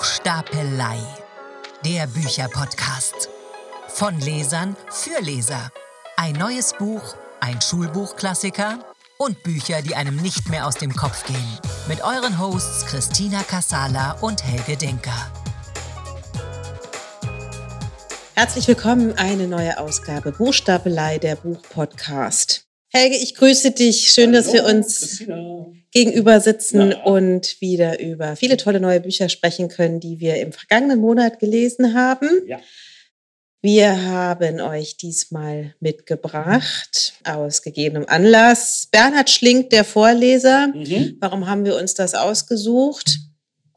Buchstapelei, der Bücherpodcast. Von Lesern für Leser. Ein neues Buch, ein Schulbuchklassiker und Bücher, die einem nicht mehr aus dem Kopf gehen. Mit euren Hosts Christina Kassala und Helge Denker. Herzlich willkommen, eine neue Ausgabe Buchstapelei, der Buchpodcast. Helge, ich grüße dich. Schön, Hallo, dass wir uns Christina. gegenüber sitzen ja. und wieder über viele tolle neue Bücher sprechen können, die wir im vergangenen Monat gelesen haben. Ja. Wir haben euch diesmal mitgebracht, aus gegebenem Anlass, Bernhard Schlink, der Vorleser. Mhm. Warum haben wir uns das ausgesucht?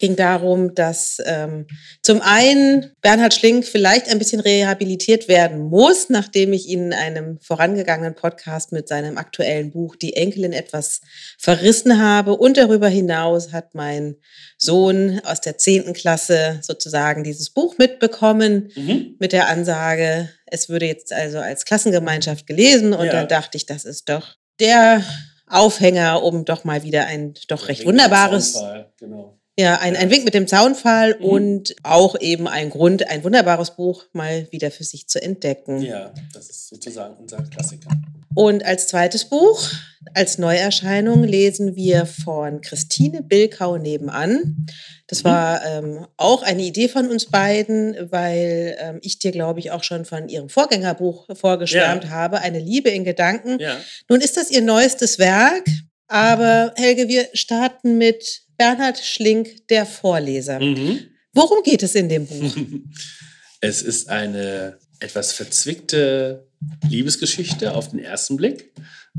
Ging darum, dass ähm, zum einen Bernhard Schlink vielleicht ein bisschen rehabilitiert werden muss, nachdem ich ihn in einem vorangegangenen Podcast mit seinem aktuellen Buch Die Enkelin etwas verrissen habe. Und darüber hinaus hat mein Sohn aus der zehnten Klasse sozusagen dieses Buch mitbekommen mhm. mit der Ansage, es würde jetzt also als Klassengemeinschaft gelesen. Und ja. dann dachte ich, das ist doch der Aufhänger, um doch mal wieder ein doch recht wunderbares genau. Ja, ein, ein Wink mit dem Zaunfall mhm. und auch eben ein Grund, ein wunderbares Buch mal wieder für sich zu entdecken. Ja, das ist sozusagen unser Klassiker. Und als zweites Buch, als Neuerscheinung, lesen wir von Christine Bilkau nebenan. Das mhm. war ähm, auch eine Idee von uns beiden, weil ähm, ich dir, glaube ich, auch schon von ihrem Vorgängerbuch vorgeschwärmt ja. habe, Eine Liebe in Gedanken. Ja. Nun ist das ihr neuestes Werk, aber Helge, wir starten mit Bernhard Schlink, der Vorleser. Mhm. Worum geht es in dem Buch? Es ist eine etwas verzwickte Liebesgeschichte auf den ersten Blick.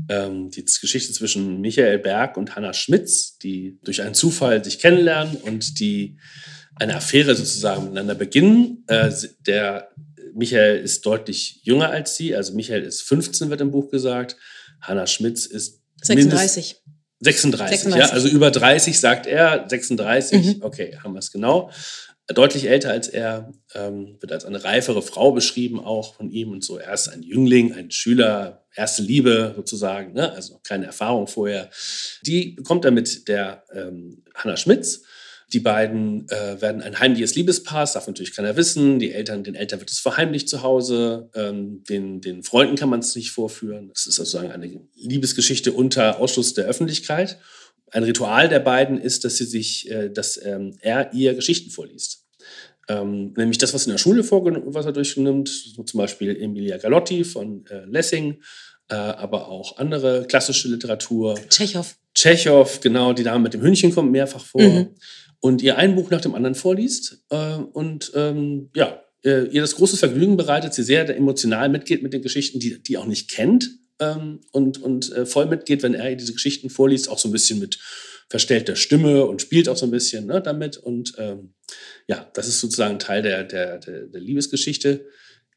Ähm, die Geschichte zwischen Michael Berg und Hannah Schmitz, die durch einen Zufall sich kennenlernen und die eine Affäre sozusagen miteinander beginnen. Äh, der Michael ist deutlich jünger als sie, also Michael ist 15, wird im Buch gesagt. Hannah Schmitz ist 36. 36, 36, ja, also über 30 sagt er, 36, mhm. okay, haben wir es genau. Deutlich älter als er, ähm, wird als eine reifere Frau beschrieben, auch von ihm und so. Er ist ein Jüngling, ein Schüler, erste Liebe sozusagen, ne? also noch keine Erfahrung vorher. Die bekommt er mit der ähm, Hannah Schmitz die beiden äh, werden ein heimliches Liebespaar, das darf natürlich keiner wissen. Die Eltern, den Eltern wird es verheimlicht zu Hause. Ähm, den, den Freunden kann man es nicht vorführen. Es ist sozusagen eine Liebesgeschichte unter Ausschluss der Öffentlichkeit. Ein Ritual der beiden ist, dass sie sich, äh, dass ähm, er ihr Geschichten vorliest. Ähm, nämlich das, was in der Schule vorgenommen, was er durchnimmt, so zum Beispiel Emilia Galotti von äh, Lessing, äh, aber auch andere klassische Literatur. Tschechow. Tschechow, genau, die Dame mit dem Hühnchen kommt mehrfach vor. Mhm und ihr ein Buch nach dem anderen vorliest äh, und ähm, ja, äh, ihr das große Vergnügen bereitet, sie sehr emotional mitgeht mit den Geschichten, die die auch nicht kennt ähm, und, und äh, voll mitgeht, wenn er ihr diese Geschichten vorliest, auch so ein bisschen mit verstellter Stimme und spielt auch so ein bisschen ne, damit. Und ähm, ja, das ist sozusagen Teil der, der, der, der Liebesgeschichte,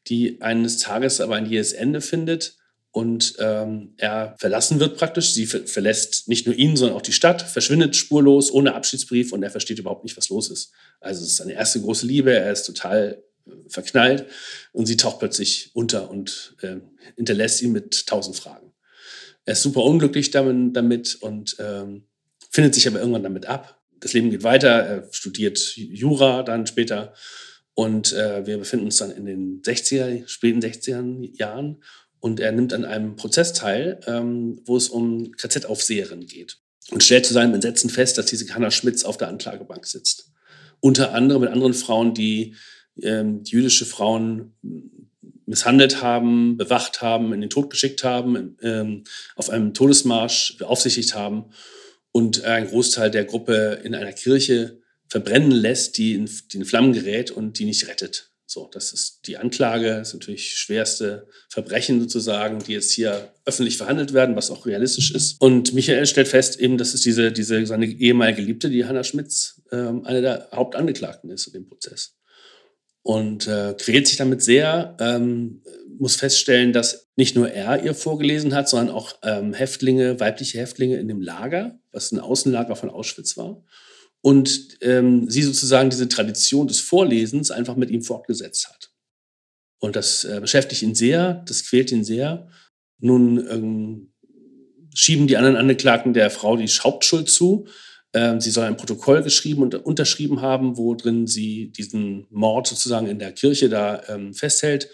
die eines Tages aber ein jähes Ende findet und ähm, er verlassen wird praktisch. Sie ver verlässt nicht nur ihn, sondern auch die Stadt, verschwindet spurlos, ohne Abschiedsbrief und er versteht überhaupt nicht, was los ist. Also es ist seine erste große Liebe, er ist total äh, verknallt und sie taucht plötzlich unter und äh, hinterlässt ihn mit tausend Fragen. Er ist super unglücklich damit, damit und ähm, findet sich aber irgendwann damit ab. Das Leben geht weiter, er studiert Jura dann später und äh, wir befinden uns dann in den 60er, späten 60er Jahren und er nimmt an einem Prozess teil, ähm, wo es um KZ-Aufseherin geht und stellt zu seinem Entsetzen fest, dass diese Hannah Schmitz auf der Anklagebank sitzt. Unter anderem mit anderen Frauen, die, ähm, jüdische Frauen misshandelt haben, bewacht haben, in den Tod geschickt haben, ähm, auf einem Todesmarsch beaufsichtigt haben und ein Großteil der Gruppe in einer Kirche verbrennen lässt, die in, die in Flammen gerät und die nicht rettet. So, das ist die Anklage, das ist natürlich schwerste Verbrechen sozusagen, die jetzt hier öffentlich verhandelt werden, was auch realistisch ist. Und Michael stellt fest eben, dass es diese, diese seine ehemalige Geliebte, die Hanna Schmitz, ähm, eine der Hauptangeklagten ist in dem Prozess. Und äh, quält sich damit sehr, ähm, muss feststellen, dass nicht nur er ihr vorgelesen hat, sondern auch ähm, Häftlinge, weibliche Häftlinge in dem Lager, was ein Außenlager von Auschwitz war und ähm, sie sozusagen diese Tradition des Vorlesens einfach mit ihm fortgesetzt hat. Und das äh, beschäftigt ihn sehr, das quält ihn sehr. Nun ähm, schieben die anderen Angeklagten der Frau die Hauptschuld zu. Ähm, sie soll ein Protokoll geschrieben und unterschrieben haben, wo drin sie diesen Mord sozusagen in der Kirche da ähm, festhält.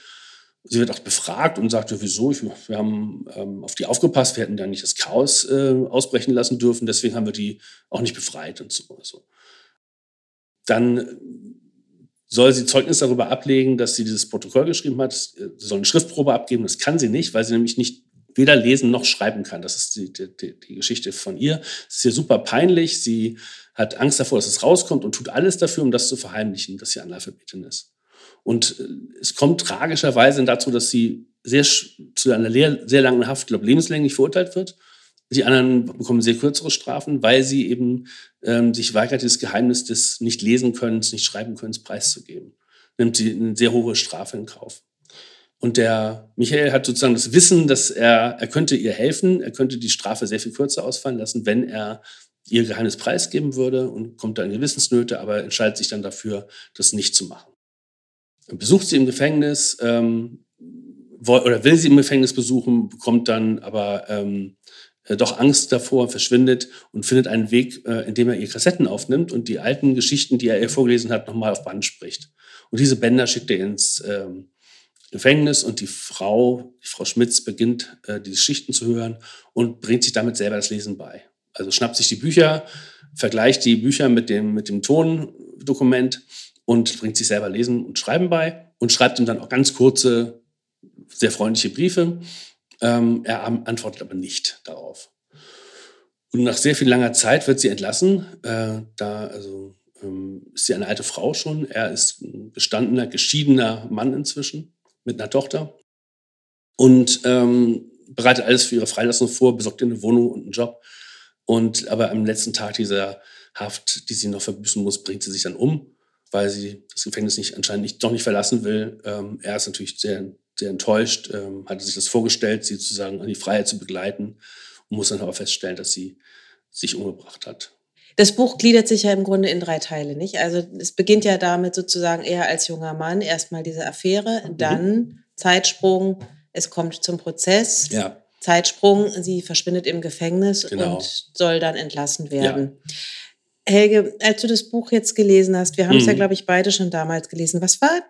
Sie wird auch befragt und sagt, wieso? Wir haben ähm, auf die aufgepasst, wir hätten da nicht das Chaos äh, ausbrechen lassen dürfen, deswegen haben wir die auch nicht befreit und so. Also. Dann soll sie Zeugnis darüber ablegen, dass sie dieses Protokoll geschrieben hat. Sie soll eine Schriftprobe abgeben. Das kann sie nicht, weil sie nämlich nicht weder lesen noch schreiben kann. Das ist die, die, die Geschichte von ihr. Es ist ihr super peinlich. Sie hat Angst davor, dass es rauskommt und tut alles dafür, um das zu verheimlichen, dass sie Analphabetin ist. Und es kommt tragischerweise dazu, dass sie sehr, zu einer sehr langen Haft, glaube lebenslänglich verurteilt wird. Die anderen bekommen sehr kürzere Strafen, weil sie eben ähm, sich weigert, dieses Geheimnis des nicht lesen Könnens, nicht schreiben Könnens preiszugeben. Nimmt sie eine sehr hohe Strafe in Kauf. Und der Michael hat sozusagen das Wissen, dass er, er könnte ihr helfen, er könnte die Strafe sehr viel kürzer ausfallen lassen, wenn er ihr Geheimnis preisgeben würde und kommt da in Gewissensnöte, aber entscheidet sich dann dafür, das nicht zu machen. Besucht sie im Gefängnis ähm, oder will sie im Gefängnis besuchen, bekommt dann aber ähm, äh, doch Angst davor, verschwindet und findet einen Weg, äh, indem er ihr Kassetten aufnimmt und die alten Geschichten, die er ihr vorgelesen hat, nochmal auf Band spricht. Und diese Bänder schickt er ins ähm, Gefängnis und die Frau, die Frau Schmitz, beginnt, äh, die Geschichten zu hören und bringt sich damit selber das Lesen bei. Also schnappt sich die Bücher, vergleicht die Bücher mit dem, mit dem Tondokument und bringt sich selber Lesen und Schreiben bei und schreibt ihm dann auch ganz kurze, sehr freundliche Briefe ähm, er antwortet aber nicht darauf. Und nach sehr viel langer Zeit wird sie entlassen. Äh, da also, ähm, ist sie eine alte Frau schon. Er ist ein gestandener, geschiedener Mann inzwischen mit einer Tochter. Und ähm, bereitet alles für ihre Freilassung vor, besorgt ihr eine Wohnung und einen Job. Und aber am letzten Tag dieser Haft, die sie noch verbüßen muss, bringt sie sich dann um, weil sie das Gefängnis nicht anscheinend nicht, doch nicht verlassen will. Ähm, er ist natürlich sehr sehr enttäuscht, ähm, hatte sich das vorgestellt, sie sozusagen an die Freiheit zu begleiten und muss dann aber feststellen, dass sie sich umgebracht hat. Das Buch gliedert sich ja im Grunde in drei Teile, nicht? Also es beginnt ja damit sozusagen eher als junger Mann, erstmal diese Affäre, mhm. dann Zeitsprung, es kommt zum Prozess. Ja. Zeitsprung, sie verschwindet im Gefängnis genau. und soll dann entlassen werden. Ja. Helge, als du das Buch jetzt gelesen hast, wir haben es mhm. ja, glaube ich, beide schon damals gelesen. Was war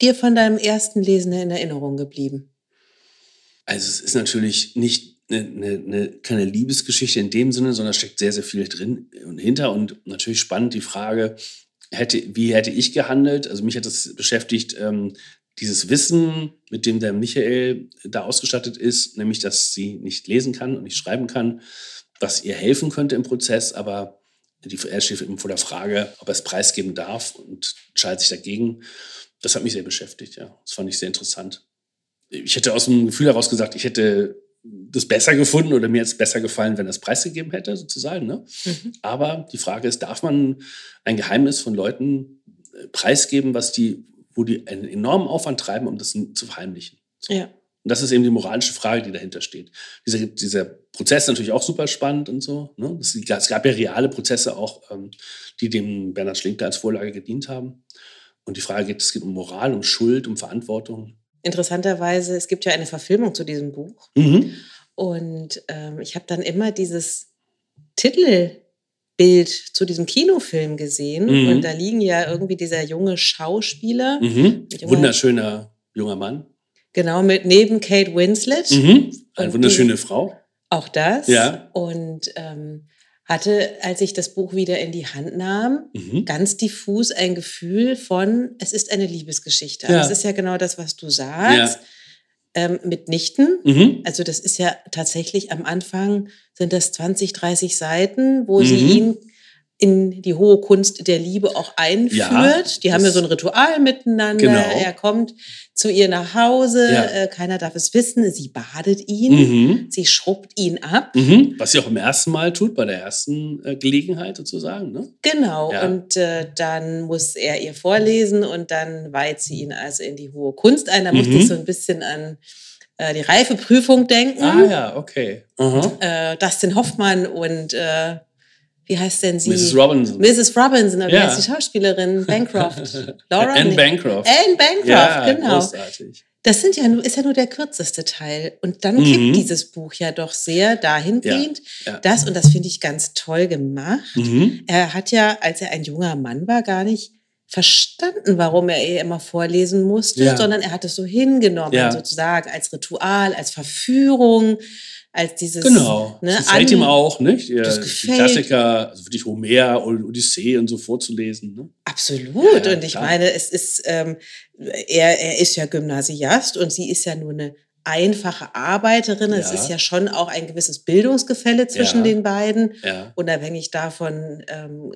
dir von deinem ersten Lesen in Erinnerung geblieben? Also es ist natürlich nicht eine, eine, eine, keine Liebesgeschichte in dem Sinne, sondern steckt sehr, sehr viel drin und hinter. Und natürlich spannend die Frage, hätte, wie hätte ich gehandelt? Also mich hat das beschäftigt, ähm, dieses Wissen, mit dem der Michael da ausgestattet ist, nämlich, dass sie nicht lesen kann und nicht schreiben kann, was ihr helfen könnte im Prozess, aber die, er steht eben vor der Frage, ob er es preisgeben darf und entscheidet sich dagegen das hat mich sehr beschäftigt, ja. Das fand ich sehr interessant. Ich hätte aus dem Gefühl heraus gesagt, ich hätte das besser gefunden oder mir jetzt besser gefallen, wenn er es preisgegeben hätte, sozusagen. Ne? Mhm. Aber die Frage ist, darf man ein Geheimnis von Leuten äh, preisgeben, was die, wo die einen enormen Aufwand treiben, um das zu verheimlichen? So. Ja. Und das ist eben die moralische Frage, die dahinter steht. Dieser, dieser Prozess ist natürlich auch super spannend und so. Ne? Es, gab ja reale Prozesse auch, ähm, die dem Bernhard Schlinker als Vorlage gedient haben. Und die Frage geht, es geht um Moral, um Schuld, um Verantwortung. Interessanterweise, es gibt ja eine Verfilmung zu diesem Buch. Mhm. Und ähm, ich habe dann immer dieses Titelbild zu diesem Kinofilm gesehen. Mhm. Und da liegen ja irgendwie dieser junge Schauspieler. Mhm. Junge, Wunderschöner junger Mann. Genau, mit neben Kate Winslet. Mhm. Eine wunderschöne die, Frau. Auch das. Ja. Und ähm, hatte, als ich das Buch wieder in die Hand nahm, mhm. ganz diffus ein Gefühl von, es ist eine Liebesgeschichte. Ja. Das ist ja genau das, was du sagst. Ja. Ähm, mitnichten. Mhm. Also das ist ja tatsächlich am Anfang sind das 20, 30 Seiten, wo mhm. sie ihn in die hohe Kunst der Liebe auch einführt. Ja, die haben ja so ein Ritual miteinander. Genau. Er kommt zu ihr nach Hause, ja. äh, keiner darf es wissen. Sie badet ihn, mhm. sie schrubbt ihn ab. Mhm. Was sie auch im ersten Mal tut, bei der ersten äh, Gelegenheit sozusagen. Ne? Genau, ja. und äh, dann muss er ihr vorlesen und dann weiht sie ihn also in die hohe Kunst ein. Da mhm. musste ich so ein bisschen an äh, die Reifeprüfung denken. Ah ja, okay. Uh Dustin Hoffmann und äh, wie heißt denn sie? Mrs. Robinson. Mrs. Robinson, wie Ja. heißt die Schauspielerin? Bancroft. Laura? Anne. Bancroft. Anne Bancroft, ja, genau. großartig. Das sind ja ist ja nur der kürzeste Teil. Und dann Mhm. kippt dieses Buch ja doch sehr dahingehend. Ja, ja. Das, und das finde ich ganz toll gemacht. Mhm. Er hat ja, als er ein junger Mann war, gar nicht verstanden, warum er ihr immer vorlesen musste, Ja. sondern er hat es so hingenommen, sozusagen als Ritual, als Verführung, als dieses. Genau. Ne, das gefällt ihm auch, nicht? Ja, Das die gefällt. Klassiker, also wirklich Homer und Odyssee und so vorzulesen. Ne? Absolut. Ja, und ich klar. meine, es ist, ähm, er, er ist ja Gymnasiast und sie ist ja nur eine einfache Arbeiterin. Es Ja. ist ja schon auch ein gewisses Bildungsgefälle zwischen den beiden. Unabhängig davon ähm,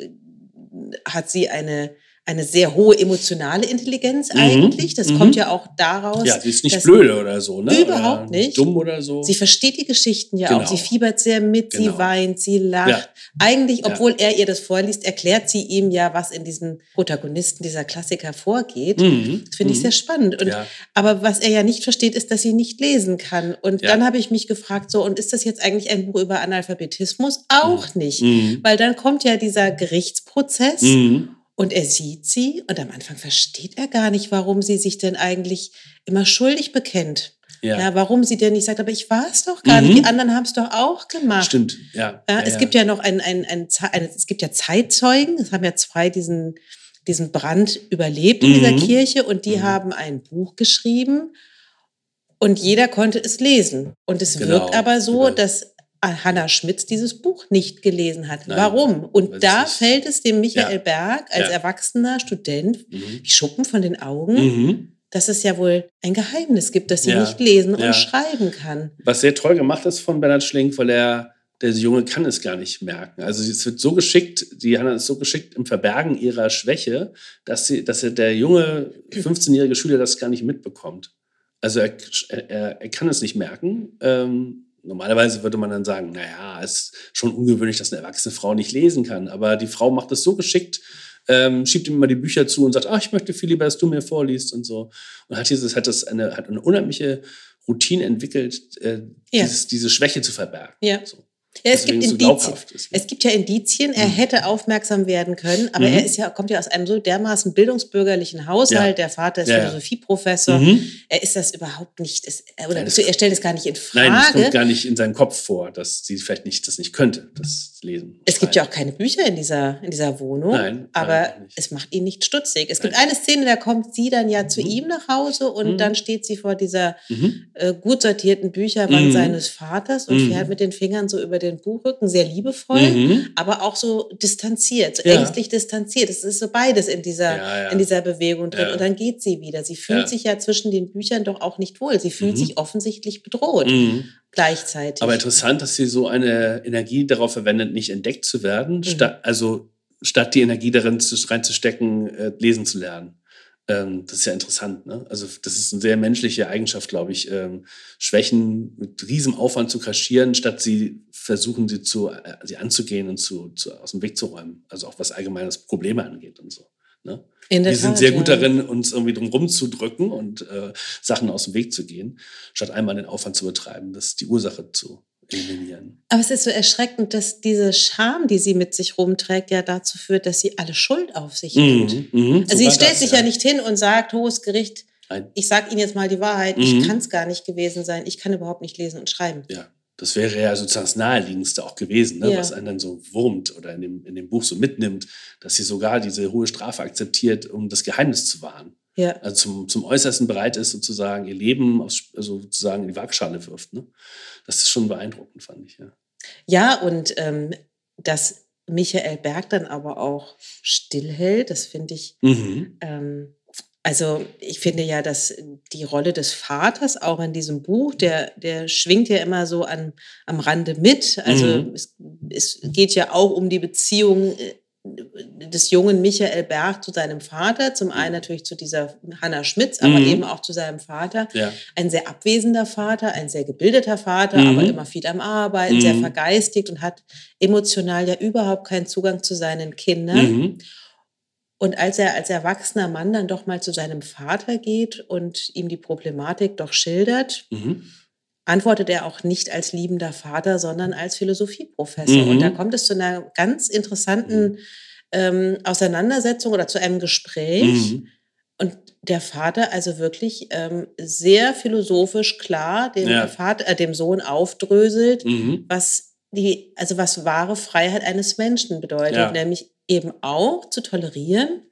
hat sie eine, eine sehr hohe emotionale Intelligenz Mhm. eigentlich. Das Mhm. kommt ja auch daraus. ja, sie ist nicht blöde oder so, ne? Überhaupt oder nicht. Dumm oder so. Sie versteht die Geschichten ja Genau. auch. Sie fiebert sehr mit, sie Genau. weint, sie lacht. Ja. Eigentlich, Ja. obwohl er ihr das vorliest, erklärt sie ihm ja, was in diesem Protagonisten dieser Klassiker vorgeht. Mhm. Das finde ich Mhm. sehr spannend. Und, Ja. Aber was er ja nicht versteht, ist, dass sie nicht lesen kann. Und Ja. dann habe ich mich gefragt, so, und ist das jetzt eigentlich ein Buch über Analphabetismus? Auch nicht. Mhm. Weil dann kommt ja dieser Gerichtsprozess. Und er sieht sie und am Anfang versteht er gar nicht, warum sie sich denn eigentlich immer schuldig bekennt. Ja. Ja, warum sie denn nicht sagt, aber ich war es doch gar Mhm. nicht, die anderen haben es doch auch gemacht. Stimmt, ja. Ja, es gibt ja noch ein, ein, ein, eine, es gibt ja Zeitzeugen, es haben ja zwei diesen, diesen Brand überlebt in dieser Mhm. Kirche und die Mhm. haben ein Buch geschrieben und jeder konnte es lesen. Und es Genau. wirkt aber so, Über- dass Hannah Schmitz dieses Buch nicht gelesen hat. Nein, Warum? Und da fällt es dem Michael Ja. Berg als Ja. erwachsener Student Mhm. Schuppen von den Augen, Mhm. dass es ja wohl ein Geheimnis gibt, dass sie Ja. nicht lesen Ja. und schreiben kann. Was sehr toll gemacht ist von Bernhard Schlink, weil er, der Junge kann es gar nicht merken. Also es wird so geschickt, die Hanna ist so geschickt im Verbergen ihrer Schwäche, dass, sie, dass er, der junge 15-jährige Schüler das gar nicht mitbekommt. Also er, er, er kann es nicht merken. Ähm, normalerweise würde man dann sagen, naja, es ist schon ungewöhnlich, dass eine erwachsene Frau nicht lesen kann. Aber die Frau macht es so geschickt, ähm, schiebt ihm immer die Bücher zu und sagt, ach, ich möchte viel lieber, dass du mir vorliest und so. Und hat dieses, hat das eine, hat eine unheimliche Routine entwickelt, äh, Ja. dieses, diese Schwäche zu verbergen. Ja. So. Ja, es Deswegen gibt so Indizien. glaubhaft ist. Es gibt ja Indizien, er Mhm. hätte aufmerksam werden können, aber Mhm. er ist ja, kommt ja aus einem so dermaßen bildungsbürgerlichen Haushalt. Ja. Der Vater ist Ja. Philosophieprofessor. Mhm. Er ist das überhaupt nicht, ist, oder Nein, das- er stellt es gar nicht in Nein, das kommt Frage. gar nicht in seinem Kopf vor, dass sie vielleicht nicht, das nicht könnte, das Lesen. Es gibt ja auch keine Bücher in dieser, in dieser Wohnung, Nein, aber es macht ihn nicht stutzig. Es gibt Nein. eine Szene, da kommt sie dann ja zu Mhm. ihm nach Hause und Mhm. dann steht sie vor dieser Mhm. äh, gut sortierten Bücherwand seines Vaters und fährt mit den Fingern so über den Buchrücken, sehr liebevoll. Mhm. aber auch so distanziert, so Ja. ängstlich distanziert. Es ist so beides in dieser, Ja, ja. in dieser Bewegung drin. Und dann geht sie wieder. Sie fühlt sich ja zwischen den Büchern doch auch nicht wohl. Sie fühlt Mhm. sich offensichtlich bedroht Mhm. gleichzeitig. Aber interessant, dass sie so eine Energie darauf verwendet, nicht entdeckt zu werden, Mhm. statt, also statt die Energie darin zu, reinzustecken, äh, lesen zu lernen. Ähm, das ist ja interessant. Ne? Also das ist eine sehr menschliche Eigenschaft, glaube ich, ähm, Schwächen mit riesem Aufwand zu kaschieren, statt sie versuchen, sie, zu, äh, sie anzugehen und zu, zu, aus dem Weg zu räumen. Also auch was allgemeines Probleme angeht und so. Ne? Wir sind Tat, sehr gut ja. darin, uns irgendwie drum rumzudrücken und äh, Sachen aus dem Weg zu gehen, statt einmal den Aufwand zu betreiben, das die Ursache zu eliminieren. Aber es ist so erschreckend, dass diese Scham, die sie mit sich rumträgt, ja dazu führt, dass sie alle Schuld auf sich nimmt. mhm, Also sie stellt das, sich ja. nicht hin und sagt, hohes Gericht, Nein. ich sage Ihnen jetzt mal die Wahrheit, Mhm. ich kann es gar nicht gewesen sein, ich kann überhaupt nicht lesen und schreiben. Ja, das wäre ja sozusagen das Naheliegendste auch gewesen, ne? Ja. was einen dann so wurmt oder in dem, in dem Buch so mitnimmt, dass sie sogar diese hohe Strafe akzeptiert, um das Geheimnis zu wahren. Ja. Also zum, zum Äußersten bereit ist, sozusagen ihr Leben aus, also sozusagen in die Waagschale wirft. Ne? Das ist schon beeindruckend, fand ich. Ja. Ja, und ähm, dass Michael Berg dann aber auch stillhält, das finde ich, Mhm. ähm, also ich finde ja, dass die Rolle des Vaters auch in diesem Buch, der, der schwingt ja immer so an, am Rande mit. Also Mhm. es, es geht ja auch um die Beziehung äh, des jungen Michael Berg zu seinem Vater. Zum einen natürlich zu dieser Hanna Schmitz, aber Mhm. eben auch zu seinem Vater Ja. ein sehr abwesender Vater, ein sehr gebildeter Vater, Mhm. aber immer viel am Arbeiten, sehr Mhm. vergeistigt und hat emotional ja überhaupt keinen Zugang zu seinen Kindern. Mhm. Und als er als erwachsener Mann dann doch mal zu seinem Vater geht und ihm die Problematik doch schildert, Mhm. antwortet er auch nicht als liebender Vater, sondern als Philosophieprofessor. Mhm. Und da kommt es zu einer ganz interessanten ähm, Auseinandersetzung oder zu einem Gespräch. Mhm. Und der Vater also wirklich ähm, sehr philosophisch klar dem, Ja. Vater, äh, dem Sohn aufdröselt, Mhm. was die, also was wahre Freiheit eines Menschen bedeutet, Ja. nämlich eben auch zu tolerieren,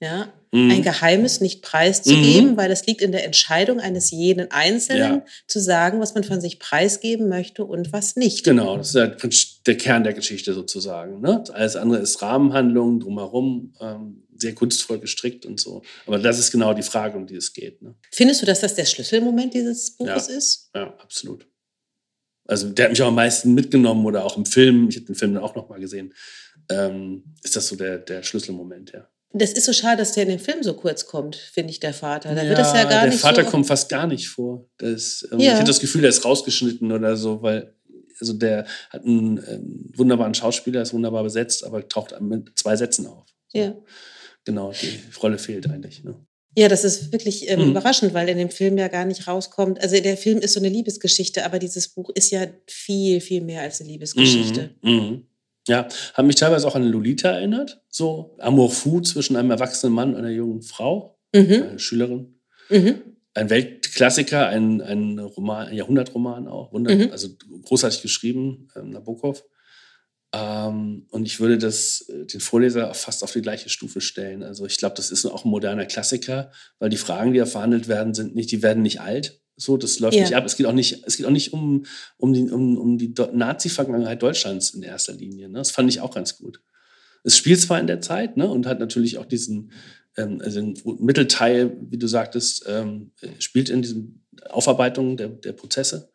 ja, Mhm. ein Geheimnis nicht preiszugeben, weil es liegt in der Entscheidung eines jeden Einzelnen, Ja. zu sagen, was man von sich preisgeben möchte und was nicht. Genau, das ist der, Kern der Geschichte sozusagen. Ne? Alles andere ist Rahmenhandlung drumherum, ähm, sehr kunstvoll gestrickt und so. Aber das ist genau die Frage, um die es geht. Ne? Findest du, dass das der Schlüsselmoment dieses Buches Ja. ist? Ja, absolut. Also der hat mich auch am meisten mitgenommen oder auch im Film, ich habe den Film dann auch nochmal gesehen, ähm, ist das so der, der Schlüsselmoment, ja. Das ist so schade, dass der in dem Film so kurz kommt, finde ich, der Vater. Da wird das ja gar der nicht Vater so. kommt fast gar nicht vor. Das, ähm, Ja. Ich hatte das Gefühl, der ist rausgeschnitten oder so, weil also der hat einen ähm, wunderbaren Schauspieler, ist wunderbar besetzt, aber taucht mit zwei Sätzen auf. ja. Genau, die Rolle fehlt eigentlich. Ne? Ja, das ist wirklich ähm, Mhm. überraschend, weil in dem Film ja gar nicht rauskommt. Also der Film ist so eine Liebesgeschichte, aber dieses Buch ist ja viel, viel mehr als eine Liebesgeschichte. Mhm. Mhm. Ja, hat mich teilweise auch an Lolita erinnert. So Amour fou zwischen einem erwachsenen Mann und einer jungen Frau, Mhm. einer Schülerin. Mhm. Ein Weltklassiker, ein, ein Roman, ein Jahrhundertroman auch. Mhm. Also großartig geschrieben, ähm, Nabokov. Ähm, und ich würde das, äh, den Vorleser fast auf die gleiche Stufe stellen. Also ich glaube, das ist auch ein moderner Klassiker, weil die Fragen, die da verhandelt werden, sind nicht, die werden nicht alt. So, das läuft Ja. nicht ab. Es geht auch nicht, es geht auch nicht um, um die, um, um die Nazi-Vergangenheit Deutschlands in erster Linie. Ne? Das fand ich auch ganz gut. Es spielt zwar in der Zeit ne, und hat natürlich auch diesen ähm, also den Mittelteil, wie du sagtest, ähm, spielt in diesen Aufarbeitungen der, der Prozesse,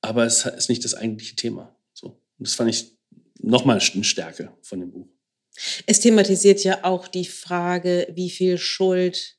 aber es ist nicht das eigentliche Thema. So. Und das fand ich nochmal eine Stärke von dem Buch. Es thematisiert ja auch die Frage, wie viel Schuld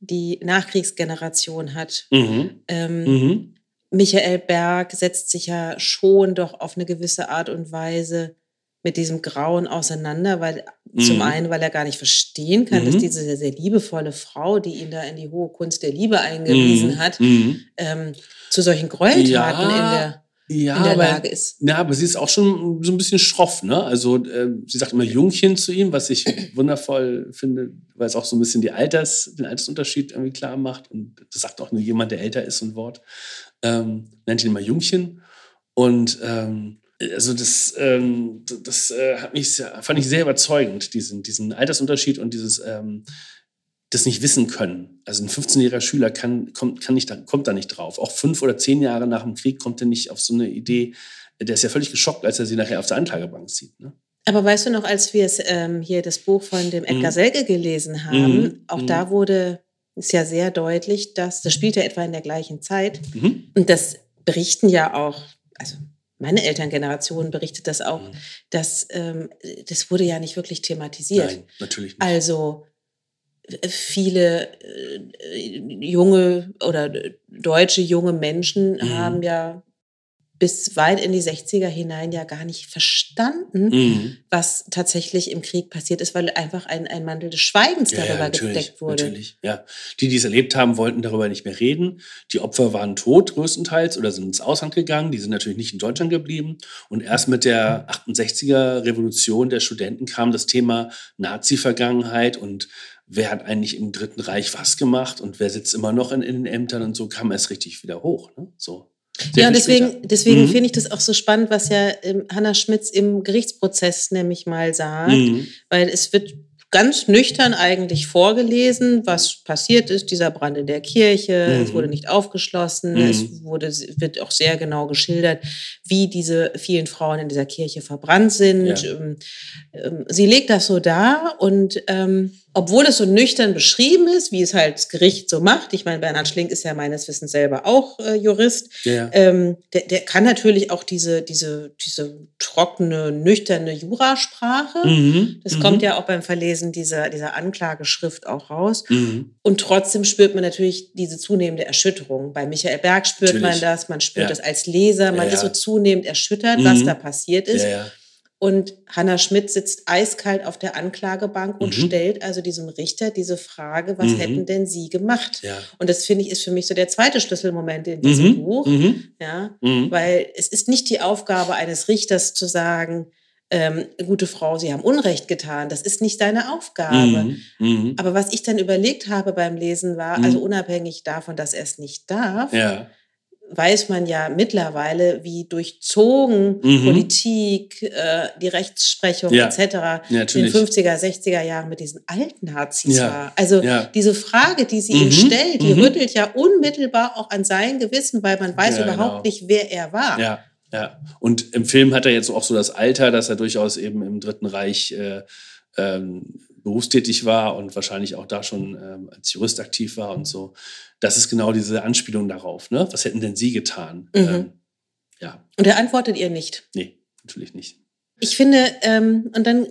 die Nachkriegsgeneration hat. Mhm. Ähm, Mhm. Michael Berg setzt sich ja schon doch auf eine gewisse Art und Weise mit diesem Grauen auseinander, weil zum Mhm. einen, weil er gar nicht verstehen kann, dass Mhm. diese sehr, sehr liebevolle Frau, die ihn da in die hohe Kunst der Liebe eingewiesen Mhm. hat, Mhm. ähm, zu solchen Gräueltaten Ja, in der, Ja, in der aber, Lage ist. Ja, aber sie ist auch schon so ein bisschen schroff, ne? Also äh, sie sagt immer Jungchen zu ihm, was ich wundervoll finde, weil es auch so ein bisschen die Alters, den Altersunterschied irgendwie klar macht. Und das sagt auch nur jemand, der älter ist, so ein Wort. Ähm, nennt ihn immer Jungchen. Und ähm, also das, ähm, das äh, hat mich sehr, fand ich sehr überzeugend, diesen, diesen Altersunterschied und dieses ähm, das nicht wissen können. Also ein 15-jähriger Schüler kann, kommt, kann nicht, da- kommt da nicht drauf. Auch fünf oder zehn Jahre nach dem Krieg kommt er nicht auf so eine Idee. Der ist ja völlig geschockt, als er sie nachher auf der Anklagebank sieht. Ne? Aber weißt du noch, als wir es ähm, hier das Buch von dem Edgar Mhm. Selke gelesen haben, Mhm. auch Mhm. da wurde ist ja sehr deutlich, dass das spielt ja etwa in der gleichen Zeit Mhm. und das berichten ja auch, also meine Elterngeneration berichtet das auch, Mhm. dass ähm, das wurde ja nicht wirklich thematisiert. Nein, natürlich nicht. Also viele äh, junge oder deutsche junge Menschen Mhm. haben ja bis weit in die 60er hinein ja gar nicht verstanden, Mhm. was tatsächlich im Krieg passiert ist, weil einfach ein, ein Mantel des Schweigens Ja, ja, darüber natürlich, gedeckt wurde. natürlich. Ja. Die, die es erlebt haben, wollten darüber nicht mehr reden. Die Opfer waren tot größtenteils oder sind ins Ausland gegangen. Die sind natürlich nicht in Deutschland geblieben. Und erst mit der 68er Revolution der Studenten kam das Thema Nazi-Vergangenheit und wer hat eigentlich im Dritten Reich was gemacht und wer sitzt immer noch in, in den Ämtern und so kam erst richtig wieder hoch. Ne? So. Sehr Ja, deswegen, später. deswegen Mhm. finde ich das auch so spannend, was ja ähm, Hannah Schmitz im Gerichtsprozess nämlich mal sagt, Mhm. weil es wird ganz nüchtern eigentlich vorgelesen, was passiert ist, dieser Brand in der Kirche, es Mhm. wurde nicht aufgeschlossen, Mhm. es wurde, wird auch sehr genau geschildert, wie diese vielen Frauen in dieser Kirche verbrannt sind. Ja. Ähm, ähm, Sie legt das so dar und ähm, obwohl es so nüchtern beschrieben ist, wie es halt das Gericht so macht, ich meine, Bernhard Schlink ist ja meines Wissens selber auch äh, Jurist, Ja, ähm, der, der kann natürlich auch diese, diese, diese trockene, nüchterne Jurasprache. Mhm. Das Mhm. kommt ja auch beim Verlesen dieser, dieser Anklageschrift auch raus. Mhm. Und trotzdem spürt man natürlich diese zunehmende Erschütterung. Bei Michael Berg spürt man Natürlich. das, man spürt Ja. das als Leser, man Ja, ist so zunehmend erschüttert, was Mhm. da passiert ist. Und Hannah Schmidt sitzt eiskalt auf der Anklagebank und Mhm. stellt also diesem Richter diese Frage, was Mhm. hätten denn Sie gemacht? Ja. Und das finde ich ist für mich so der zweite Schlüsselmoment in diesem Mhm. Buch. Mhm. Ja, Mhm. weil es ist nicht die Aufgabe eines Richters zu sagen, ähm, gute Frau, Sie haben Unrecht getan. Das ist nicht deine Aufgabe. Mhm. Aber was ich dann überlegt habe beim Lesen war, also unabhängig davon, dass er es nicht darf, Ja. Weiß man ja mittlerweile, wie durchzogen Mhm. Politik, äh, die Rechtsprechung Ja. etc. Ja, in den natürlich. 50er, 60er Jahren mit diesen alten Nazis Ja. war. Also diese Frage, die sie ihm Mhm. stellt, die Mhm. rüttelt ja unmittelbar auch an sein Gewissen, weil man weiß überhaupt genau. nicht, wer er war. Ja, ja. Und im Film hat er jetzt auch so das Alter, dass er durchaus eben im Dritten Reich äh, ähm, berufstätig war und wahrscheinlich auch da schon ähm, als Jurist aktiv war und so. Das ist genau diese Anspielung darauf. Ne? Was hätten denn Sie getan? Mhm. Ähm, ja, Und er antwortet ihr nicht. nee, natürlich nicht. Ich finde, ähm, und dann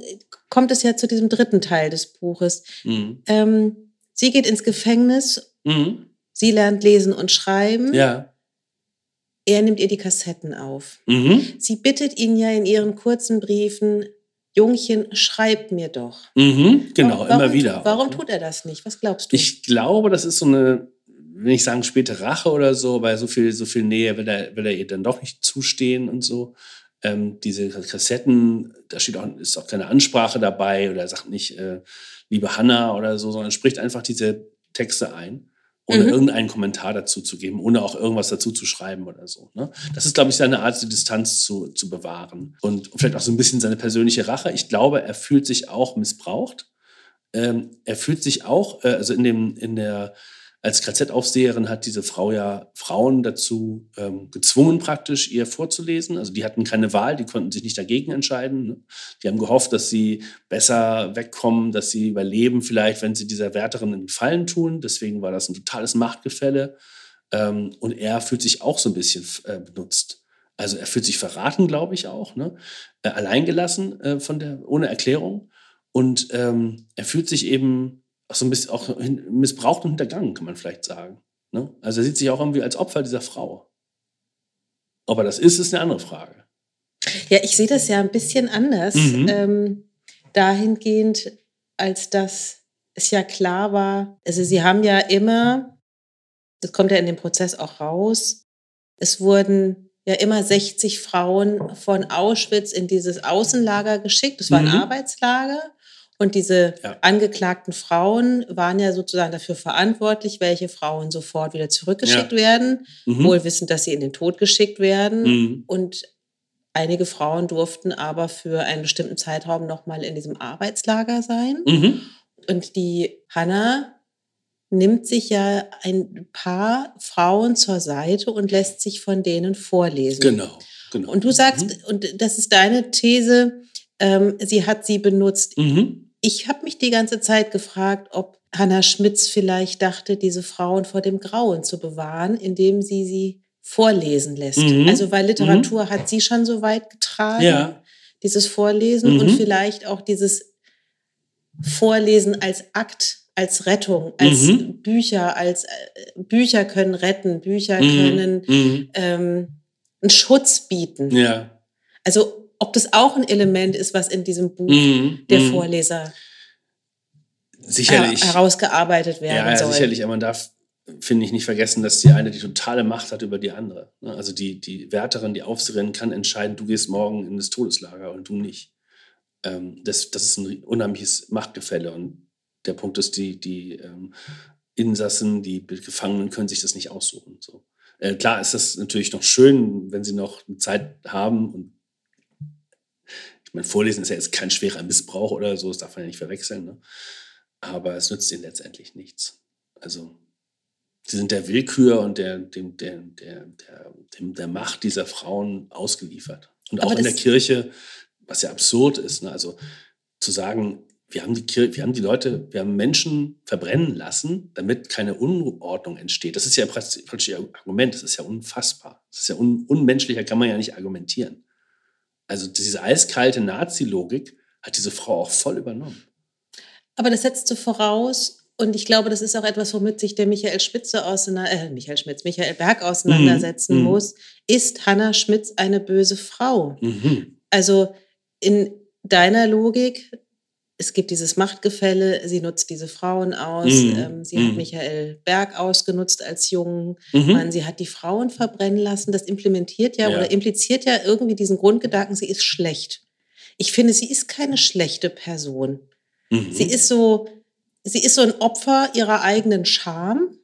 kommt es ja zu diesem dritten Teil des Buches. Mhm. Ähm, sie geht ins Gefängnis, Mhm. sie lernt lesen und schreiben. Ja. Er nimmt ihr die Kassetten auf. Mhm. Sie bittet ihn ja in ihren kurzen Briefen, Jungchen, schreib mir doch. Mhm. Genau, warum, immer wieder. Warum auch, ne? tut er das nicht? Was glaubst du? Ich glaube, das ist so eine, will ich sagen, späte Rache oder so, weil so viel, so viel Nähe will er, will er ihr dann doch nicht zustehen und so. Ähm, diese Kassetten, da steht auch, ist auch keine Ansprache dabei oder er sagt nicht, äh, liebe Hanna oder so, sondern spricht einfach diese Texte ein, ohne Mhm. irgendeinen Kommentar dazu zu geben, ohne auch irgendwas dazu zu schreiben oder so. Ne? Das ist, glaube ich, seine Art, die Distanz zu, zu bewahren. Und vielleicht auch so ein bisschen seine persönliche Rache. Ich glaube, er fühlt sich auch missbraucht ähm, er fühlt sich auch, äh, also in dem, in der, als KZ-Aufseherin hat diese Frau ja Frauen dazu ähm, gezwungen, praktisch ihr vorzulesen. Also die hatten keine Wahl, die konnten sich nicht dagegen entscheiden. Ne? Die haben gehofft, dass sie besser wegkommen, dass sie überleben, vielleicht, wenn sie dieser Wärterin einen Gefallen tun. Deswegen war das ein totales Machtgefälle. Ähm, und er fühlt sich auch so ein bisschen äh, benutzt. Also er fühlt sich verraten, glaube ich auch, ne? äh, alleingelassen äh, von der, ohne Erklärung. Und ähm, er fühlt sich eben so ein bisschen auch missbraucht und hintergangen, kann man vielleicht sagen. Ne? Also er sieht sich auch irgendwie als Opfer dieser Frau. Ob er das ist, ist eine andere Frage. Ja, ich sehe das ja ein bisschen anders. Mhm. Ähm, dahingehend, als dass es ja klar war, also sie haben ja immer, das kommt ja in dem Prozess auch raus, es wurden ja immer 60 Frauen von Auschwitz in dieses Außenlager geschickt. Das war ein Mhm. Arbeitslager. Und diese Ja. angeklagten Frauen waren ja sozusagen dafür verantwortlich, welche Frauen sofort wieder zurückgeschickt werden, Mhm. wohl wissend, dass sie in den Tod geschickt werden. Mhm. Und einige Frauen durften aber für einen bestimmten Zeitraum nochmal in diesem Arbeitslager sein. Mhm. Und die Hanna nimmt sich ja ein paar Frauen zur Seite und lässt sich von denen vorlesen. Genau, genau. Und du sagst, Mhm. und das ist deine These, ähm, sie hat sie benutzt. Mhm. Ich habe mich die ganze Zeit gefragt, ob Hannah Schmitz vielleicht dachte, diese Frauen vor dem Grauen zu bewahren, indem sie sie vorlesen lässt. Mhm. Also weil Literatur hat sie schon so weit getragen, Ja. dieses Vorlesen Mhm. und vielleicht auch dieses Vorlesen als Akt, als Rettung, als Mhm. Bücher, als äh, Bücher können retten, Bücher Mhm. können Mhm. ähm, einen Schutz bieten. Ja. Also ob das auch ein Element ist, was in diesem Buch Mhm. der Mhm. Vorleser Sicherlich. her herausgearbeitet werden Ja, ja soll. sicherlich, aber man darf, finde ich, nicht vergessen, dass die eine die totale Macht hat über die andere. ne? Also die, die Wärterin, die Aufseherin kann entscheiden, du gehst morgen in das Todeslager und du nicht. Ähm, das, das ist ein unheimliches Machtgefälle und der Punkt ist, die, die ähm, Insassen, die Gefangenen können sich das nicht aussuchen. So. Äh, klar ist das natürlich noch schön, wenn sie noch Zeit haben und ich meine, Vorlesen ist ja jetzt kein schwerer Missbrauch oder so, das darf man ja nicht verwechseln. Ne? Aber es nützt ihnen letztendlich nichts. Also, sie sind der Willkür und der, dem, der, der, der, dem, der Macht dieser Frauen ausgeliefert. Und auch in der Kirche, was ja absurd ist, ne? also zu sagen, wir haben, die Kirche, wir haben die Leute, wir haben Menschen verbrennen lassen, damit keine Unordnung entsteht. Das ist ja praktisch praktisch ihr Argument, das ist ja unfassbar. Das ist ja un, unmenschlicher, kann man ja nicht argumentieren. Also diese eiskalte Nazi-Logik hat diese Frau auch voll übernommen. Aber das setzt so voraus, und ich glaube, das ist auch etwas, womit sich der Michael Spitze auseinander, äh, Michael Schmitz, Michael Berg auseinandersetzen Mhm. muss. Ist Hannah Schmitz eine böse Frau? Mhm. Also in deiner Logik, es gibt dieses Machtgefälle, sie nutzt diese Frauen aus, Mhm. ähm, sie Mhm. hat Michael Berg ausgenutzt als jungen Mhm. Mann, sie hat die Frauen verbrennen lassen. Das implementiert ja, Ja. oder impliziert ja irgendwie diesen Grundgedanken, sie ist schlecht. Ich finde, sie ist keine schlechte Person. Mhm. Sie ist so, sie ist so ein Opfer ihrer eigenen Scham.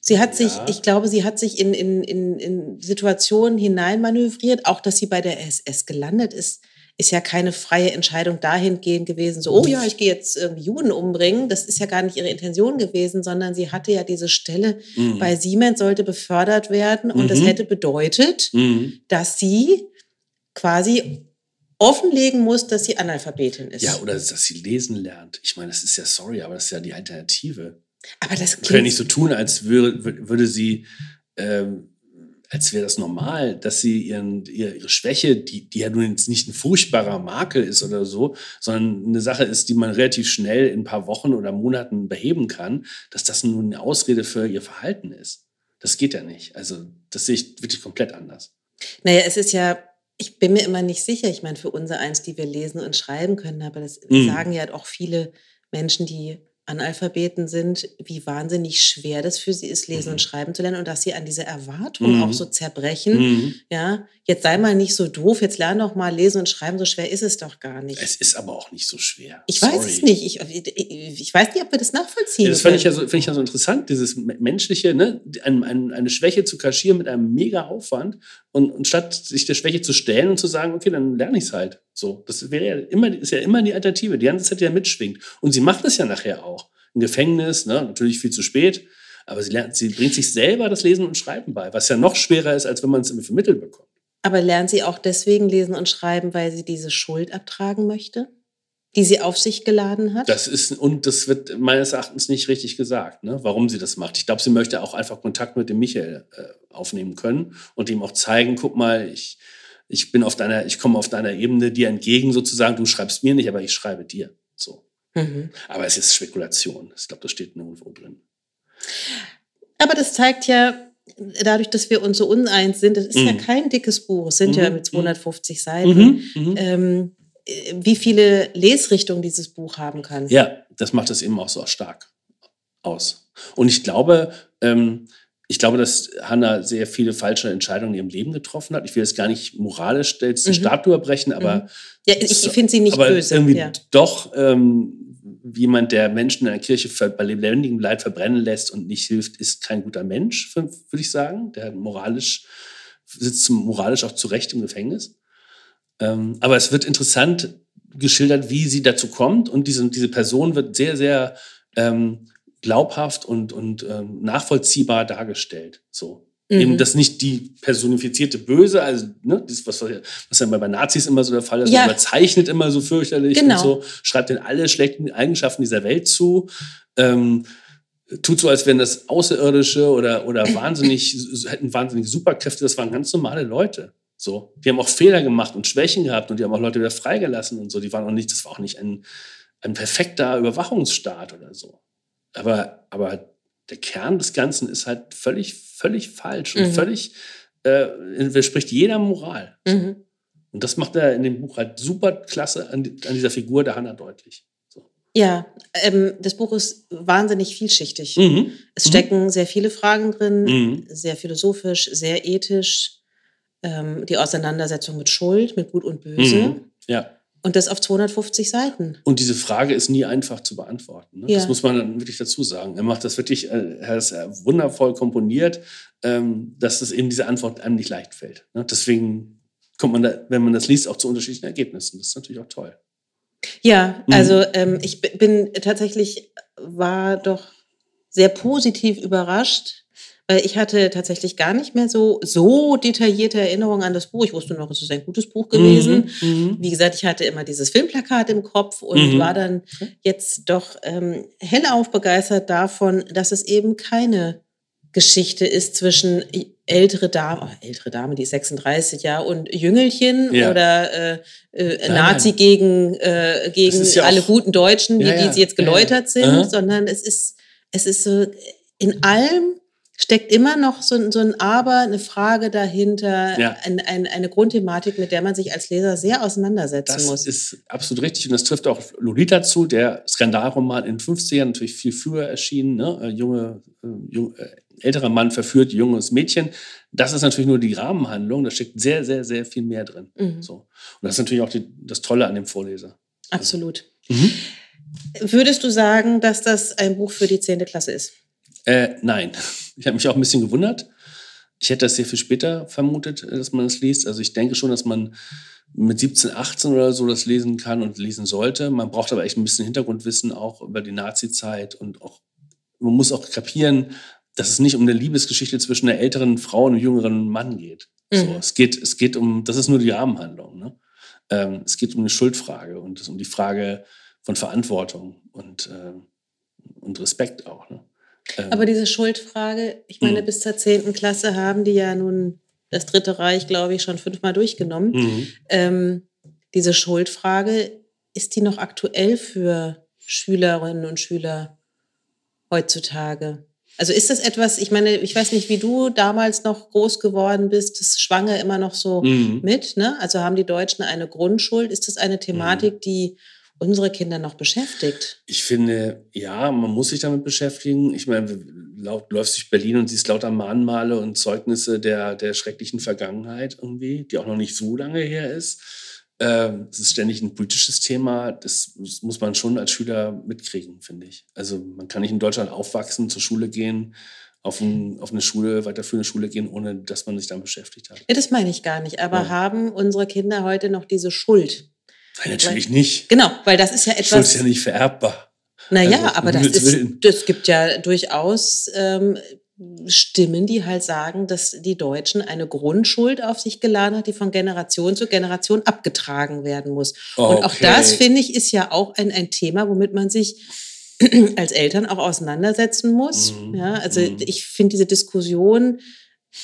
Sie hat sich, Ja. ich glaube, sie hat sich in, in, in, in Situationen hineinmanövriert. Auch, dass sie bei der SS gelandet ist, ist ja keine freie Entscheidung dahingehend gewesen, so, oh ja, ich gehe jetzt irgendwie Juden umbringen. Das ist ja gar nicht ihre Intention gewesen, sondern sie hatte ja diese Stelle Mhm. bei Siemens, sollte befördert werden. Und das Mhm. hätte bedeutet, Mhm. dass sie quasi offenlegen muss, dass sie Analphabetin ist. Ja, oder dass sie lesen lernt. Ich meine, das ist ja sorry, aber das ist ja die Alternative. Aber das Wir können klingt nicht so tun, als würde, würde sie, ähm, als wäre das normal, dass sie ihren, ihre, Schwäche, die, die ja nun jetzt nicht ein furchtbarer Makel ist oder so, sondern eine Sache ist, die man relativ schnell in ein paar Wochen oder Monaten beheben kann, dass das nun eine Ausrede für ihr Verhalten ist. Das geht ja nicht. Also, das sehe ich wirklich komplett anders. Naja, es ist ja, ich bin mir immer nicht sicher. Ich meine, für unser eins, die wir lesen und schreiben können, aber das Mhm. sagen ja auch viele Menschen, die Analphabeten sind, wie wahnsinnig schwer das für sie ist, lesen Mhm. und schreiben zu lernen und dass sie an dieser Erwartung Mhm. auch so zerbrechen. Mhm. Ja, jetzt sei mal nicht so doof, jetzt lern doch mal lesen und schreiben, so schwer ist es doch gar nicht. Es ist aber auch nicht so schwer. ich Sorry. weiß es nicht. Ich, ich, ich weiß nicht, ob wir das nachvollziehen das finde ich, ja so, ich ja so interessant, dieses me- menschliche, ne, ein, ein, eine Schwäche zu kaschieren mit einem mega Aufwand und, und statt sich der Schwäche zu stellen und zu sagen, okay, dann lerne ich es halt. So, das wäre ja immer, ist ja immer die Alternative, die ganze Zeit ja mitschwingt. Und sie macht es ja nachher auch. Im Gefängnis, ne, natürlich viel zu spät, aber sie, lernt, sie bringt sich selber das Lesen und Schreiben bei, was ja noch schwerer ist, als wenn man es vermittelt bekommt. Aber lernt sie auch deswegen lesen und schreiben, weil sie diese Schuld abtragen möchte, die sie auf sich geladen hat? Das ist, und das wird meines Erachtens nicht richtig gesagt, ne, warum sie das macht. Ich glaube, sie möchte auch einfach Kontakt mit dem Michael äh, aufnehmen können und ihm auch zeigen, guck mal, ich, ich bin auf deiner, ich komme auf deiner Ebene dir entgegen sozusagen, du schreibst mir nicht, aber ich schreibe dir. So. Mhm. Aber es ist Spekulation. Ich glaube, das steht nirgendwo drin. Aber das zeigt ja, dadurch, dass wir uns so uneins sind, das ist ja Mhm. kein dickes Buch, es sind ja Mhm, mit 250 Seiten, ähm, äh, wie viele Lesrichtungen dieses Buch haben kann. Ja, das macht es eben auch so stark aus. Und ich glaube, ähm, ich glaube, dass Hannah sehr viele falsche Entscheidungen in ihrem Leben getroffen hat. Ich will jetzt gar nicht moralisch jetzt die Mhm. Statue brechen, aber Ja, ich finde sie nicht aber böse. irgendwie Ja. doch ähm, jemand, der Menschen in der Kirche bei lebendigem Leid verbrennen lässt und nicht hilft, ist kein guter Mensch, würde ich sagen. Der moralisch sitzt moralisch auch zu Recht im Gefängnis. Ähm, aber es wird interessant geschildert, wie sie dazu kommt und diese, diese Person wird sehr, sehr ähm, glaubhaft und, und ähm, nachvollziehbar dargestellt. So. Mhm. Eben das nicht die personifizierte Böse, also ne, das, was, was ja bei Nazis immer so der Fall ist, Ja. man überzeichnet immer so fürchterlich Genau. und so, schreibt denn alle schlechten Eigenschaften dieser Welt zu, ähm, tut so, als wären das Außerirdische oder, oder wahnsinnig, hätten wahnsinnige Superkräfte, das waren ganz normale Leute. So, die haben auch Fehler gemacht und Schwächen gehabt und die haben auch Leute wieder freigelassen und so. Die waren auch nicht, das war auch nicht ein, ein perfekter Überwachungsstaat oder so. Aber, aber der Kern des Ganzen ist halt völlig, völlig falsch und Mhm. völlig äh, widerspricht jeder Moral. Mhm. Und das macht er in dem Buch halt super klasse an, an dieser Figur der Hannah deutlich. So. Ja, ähm, das Buch ist wahnsinnig vielschichtig. Mhm. Es stecken sehr viele Fragen drin, Mhm. sehr philosophisch, sehr ethisch. Ähm, die Auseinandersetzung mit Schuld, mit Gut und Böse. Mhm. Ja. Und das auf 250 Seiten. Und diese Frage ist nie einfach zu beantworten. Ne? Ja. Das muss man dann wirklich dazu sagen. Er macht das wirklich, äh, er hat es äh, wundervoll komponiert, ähm, dass es eben diese Antwort einem nicht leicht fällt. Ne? Deswegen kommt man da, wenn man das liest, auch zu unterschiedlichen Ergebnissen. Das ist natürlich auch toll. Ja, Mhm. also ähm, ich bin tatsächlich, war doch sehr positiv überrascht, weil ich hatte tatsächlich gar nicht mehr so, so detaillierte Erinnerungen an das Buch. Ich wusste noch, es ist ein gutes Buch gewesen. Mhm. Wie gesagt, ich hatte immer dieses Filmplakat im Kopf und Mhm. war dann jetzt doch ähm, hellauf begeistert davon, dass es eben keine Geschichte ist zwischen ältere Dame, oh, ältere Dame, die ist 36, ja, und Jüngelchen Ja. oder äh, äh, Nazi nein. gegen, äh, gegen ja alle auch- guten Deutschen, Ja, die, die jetzt geläutert sind, sondern es ist, es ist so in allem steckt immer noch so, so ein Aber, eine Frage dahinter, Ja. ein, ein, eine Grundthematik, mit der man sich als Leser sehr auseinandersetzen Das muss. ist absolut richtig und das trifft auch Lolita zu, der Skandalroman in den 50ern, natürlich viel früher erschienen. Ne? Äh, Junge, äh, jung, äh, älterer Mann verführt junges Mädchen. Das ist natürlich nur die Rahmenhandlung, da steckt sehr, sehr, sehr viel mehr drin. Mhm. So. Und das ist natürlich auch die, das Tolle an dem Vorleser. Absolut. Mhm. Würdest du sagen, dass das ein Buch für die 10. Klasse ist? Äh, nein, ich habe mich auch ein bisschen gewundert. Ich hätte das sehr viel später vermutet, äh, dass man es liest. Also ich denke schon, dass man mit 17, 18 oder so das lesen kann und lesen sollte. Man braucht aber echt ein bisschen Hintergrundwissen auch über die Nazi-Zeit und auch, man muss auch kapieren, dass es nicht um eine Liebesgeschichte zwischen einer älteren Frau und einem jüngeren Mann geht. So, Mhm. es geht, es geht um, das ist nur die Rahmenhandlung. Ne? Ähm, es geht um eine Schuldfrage und es um die Frage von Verantwortung und, ähm, und Respekt auch. Ne? Ähm, Aber diese Schuldfrage, ich meine, Mhm. bis zur 10. Klasse haben die ja nun das Dritte Reich, glaube ich, schon fünfmal durchgenommen. mhm. Ähm, diese Schuldfrage, ist die noch aktuell für Schülerinnen und Schüler heutzutage? Also ist das etwas, ich meine, ich weiß nicht, wie du damals noch groß geworden bist, das schwange immer noch so Mhm. mit, ne? Also haben die Deutschen eine Grundschuld? Ist das eine Thematik, die unsere Kinder noch beschäftigt? Ich finde, ja, man muss sich damit beschäftigen. Ich meine, laut, du läufst durch Berlin und siehst lauter Mahnmale und Zeugnisse der, der schrecklichen Vergangenheit irgendwie, die auch noch nicht so lange her ist. Ähm, Es ist ständig ein politisches Thema. Das, das muss man schon als Schüler mitkriegen, finde ich. Also man kann nicht in Deutschland aufwachsen, zur Schule gehen, auf, ein, auf eine Schule, weiterführende Schule gehen, ohne dass man sich damit beschäftigt hat. Ja, das meine ich gar nicht. Aber Ja. haben unsere Kinder heute noch diese Schuld? Nein, natürlich nicht. Genau, weil das ist ja Schuld etwas. ist ja nicht vererbbar. Naja, Also, aber das ist, Willen. das gibt ja durchaus ähm, Stimmen, die halt sagen, dass die Deutschen eine Grundschuld auf sich geladen hat, die von Generation zu Generation abgetragen werden muss. Und auch Okay. das, finde ich, ist ja auch ein, ein Thema, womit man sich als Eltern auch auseinandersetzen muss. Mhm. Ja, also Mhm. ich finde diese Diskussion,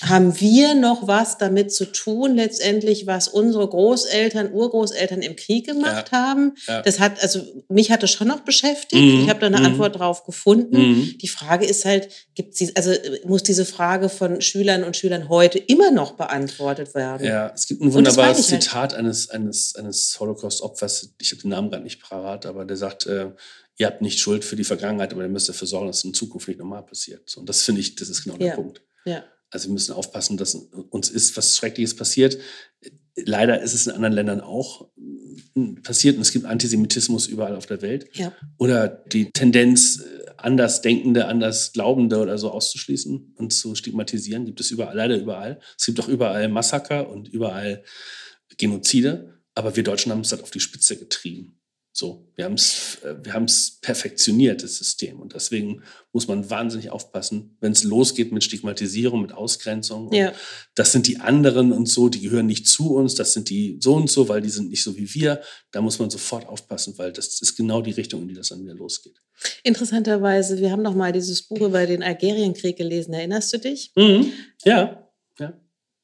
haben wir noch was damit zu tun, letztendlich, was unsere Großeltern, Urgroßeltern im Krieg gemacht haben? Ja. Das hat, also mich hat es schon noch beschäftigt. Mhm. Ich habe da eine Mhm. Antwort drauf gefunden. Mhm. Die Frage ist halt, gibt sie, also muss diese Frage von Schülern und Schülern heute immer noch beantwortet werden? Ja, es gibt ein wunderbares halt. Zitat eines, eines, eines Holocaust-Opfers, ich habe den Namen gerade nicht parat, aber der sagt, äh, ihr habt nicht Schuld für die Vergangenheit, aber ihr müsst dafür sorgen, dass es in Zukunft nicht normal passiert. So, und das finde ich, das ist genau Ja. der Punkt. Ja. Also wir müssen aufpassen, dass uns ist was Schreckliches passiert. Leider ist es in anderen Ländern auch mm, passiert und es gibt Antisemitismus überall auf der Welt. Ja. Oder die Tendenz, äh, Andersdenkende, Andersglaubende oder so auszuschließen und zu stigmatisieren, gibt es überall, leider überall. Es gibt auch überall Massaker und überall Genozide, aber wir Deutschen haben es halt auf die Spitze getrieben. So, wir haben es wir haben's perfektioniert, das System. Und deswegen muss man wahnsinnig aufpassen, wenn es losgeht mit Stigmatisierung, mit Ausgrenzung. Ja. Das sind die anderen und so, die gehören nicht zu uns, das sind die so und so, weil die sind nicht so wie wir. Da muss man sofort aufpassen, weil das ist genau die Richtung, in die das dann wieder losgeht. Interessanterweise, wir haben noch mal dieses Buch über den Algerienkrieg gelesen. Erinnerst du dich? Mhm. Ja, ja.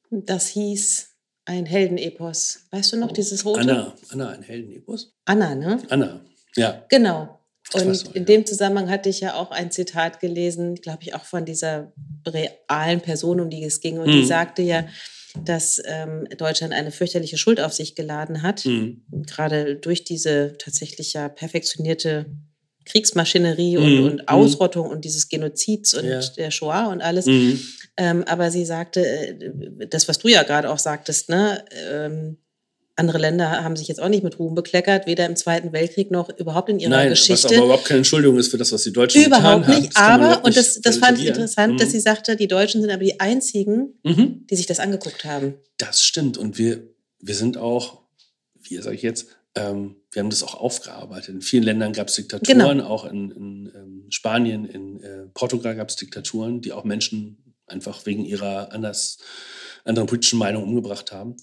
Das hieß ein Heldenepos. Weißt du noch dieses rote? Anna, Anna, ein Heldenepos? Anna, ne? Anna, ja. Genau. Und in dem Zusammenhang hatte ich ja auch ein Zitat gelesen, glaube ich, auch von dieser realen Person, um die es ging. Und die Mhm. sagte ja, dass ähm, Deutschland eine fürchterliche Schuld auf sich geladen hat, Mhm. gerade durch diese tatsächlich ja perfektionierte Kriegsmaschinerie und, Mhm. und Mhm. Ausrottung und dieses Genozids und Ja. der Shoah und alles. Ähm, aber sie sagte, äh, das, was du ja gerade auch sagtest, ne? Ähm, andere Länder haben sich jetzt auch nicht mit Ruhm bekleckert, weder im Zweiten Weltkrieg noch überhaupt in ihrer Nein, was Geschichte. aber überhaupt keine Entschuldigung ist für das, was die Deutschen Überhaupt getan haben. nicht. Man Aber, und das, das fand ich interessant, dass Mhm. sie sagte, die Deutschen sind aber die einzigen, Mhm. die sich das angeguckt haben. Das stimmt. Und wir, wir sind auch, wie sage ich jetzt, ähm, wir haben das auch aufgearbeitet. In vielen Ländern gab es Diktaturen, Genau. auch in, in ähm, Spanien, in äh, Portugal gab es Diktaturen, die auch Menschen einfach wegen ihrer anders, anderen politischen Meinung umgebracht haben.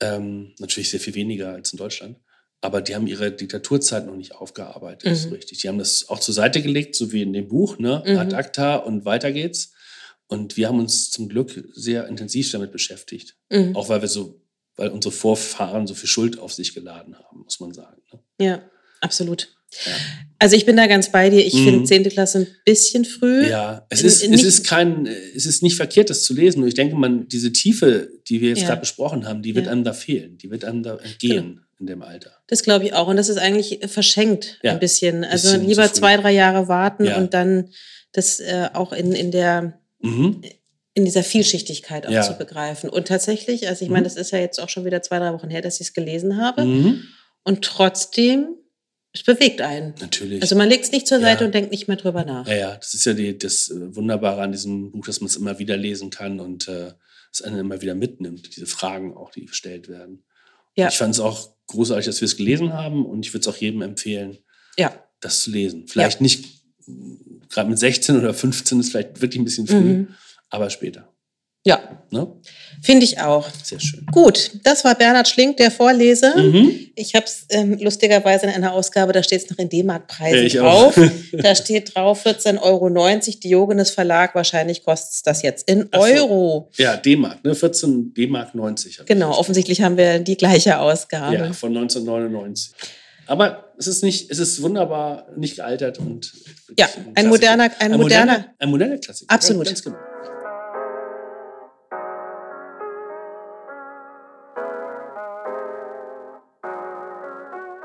Ähm, natürlich sehr viel weniger als in Deutschland. Aber die haben ihre Diktaturzeit noch nicht aufgearbeitet, Mhm. so richtig. Die haben das auch zur Seite gelegt, so wie in dem Buch, ne? Mhm. Ad acta und weiter geht's. Und wir haben uns zum Glück sehr intensiv damit beschäftigt. Mhm. Auch weil wir so, weil unsere Vorfahren so viel Schuld auf sich geladen haben, muss man sagen. Ne? Ja, absolut. Also ich bin da ganz bei dir. Ich Mhm. finde 10. Klasse ein bisschen früh. Ja, es ist, in es nicht- ist kein, es ist nicht verkehrt, das zu lesen. Nur ich denke, man, diese Tiefe, die wir jetzt Ja. gerade besprochen haben, die wird Ja. einem da fehlen. Die wird einem da entgehen in dem Alter. Das glaube ich auch. Und das ist eigentlich verschenkt Ja, ein bisschen. Also bisschen lieber zwei, drei Jahre warten und dann das äh, auch in, in der Mhm. in dieser Vielschichtigkeit auch zu begreifen. Und tatsächlich, also ich Mhm. meine, das ist ja jetzt auch schon wieder zwei, drei Wochen her, dass ich es gelesen habe. Mhm. Und trotzdem, es bewegt einen. Natürlich. Also man legt es nicht zur Ja. Seite und denkt nicht mehr drüber nach. ja, ja, das ist ja die, das äh, Wunderbare an diesem Buch, dass man es immer wieder lesen kann und äh, es einen immer wieder mitnimmt, diese Fragen auch, die gestellt werden. Ja. Ich fand es auch großartig, dass wir es gelesen haben und ich würde es auch jedem empfehlen, Ja. das zu lesen. Vielleicht nicht gerade mit 16 oder 15 ist vielleicht wirklich ein bisschen früh, Mhm. aber später. Ja, Ne? finde ich auch. Sehr schön. Gut, das war Bernhard Schlink, der Vorleser. Mhm. Ich habe es ähm, lustigerweise in einer Ausgabe, da steht es noch in D-Mark-Preisen Ja, drauf. da steht drauf 14,90 Euro. Diogenes Verlag, wahrscheinlich kostet es das jetzt in so. Euro. Ja, D-Mark, ne? 14 D-Mark 90. hab ich Genau, offensichtlich haben wir die gleiche Ausgabe. Ja, von 1999. Aber es ist nicht, es ist wunderbar nicht gealtert und Ja, ein Klassiker. moderner- ein moderner- ein moderner Klassiker. Absolut. Ja, ganz genau.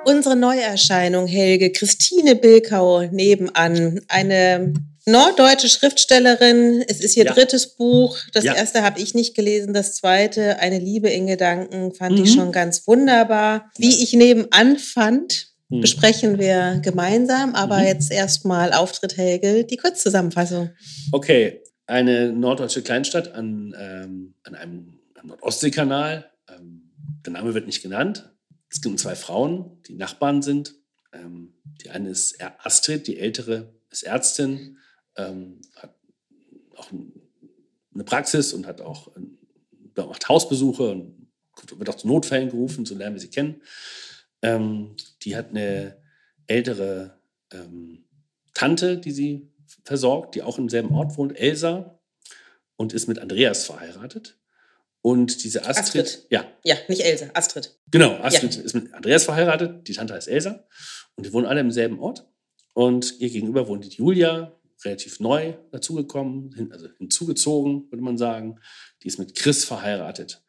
Unsere Neuerscheinung, Helge, Christine Bilkau nebenan, eine norddeutsche Schriftstellerin. Es ist ihr Ja. drittes Buch. Das Ja. erste habe ich nicht gelesen, das zweite, Eine Liebe in Gedanken, fand Mhm. ich schon ganz wunderbar. Wie ich nebenan fand, Hm. besprechen wir gemeinsam, aber Mhm. jetzt erstmal Auftritt Helge, die Kurzzusammenfassung. Okay, eine norddeutsche Kleinstadt an, ähm, an einem am Nordostseekanal. Ähm, der Name wird nicht genannt. Es gibt zwei Frauen, die Nachbarn sind. Ähm, die eine ist Astrid, die ältere ist Ärztin, ähm, hat auch ein- eine Praxis und hat auch ähm, macht Hausbesuche und wird auch zu Notfällen gerufen, so lernen wir sie kennen. Ähm, die hat eine ältere ähm, Tante, die sie versorgt, die auch im selben Ort wohnt, Elsa, und ist mit Andreas verheiratet. Und diese Astrid, Astrid. ja, Ja, nicht Else, Astrid. genau, Astrid ist mit Andreas verheiratet, die Tante heißt Elsa und die wohnen alle im selben Ort. Und ihr gegenüber wohnt die Julia, relativ neu dazugekommen, hin, also hinzugezogen, würde man sagen. Die ist mit Chris verheiratet.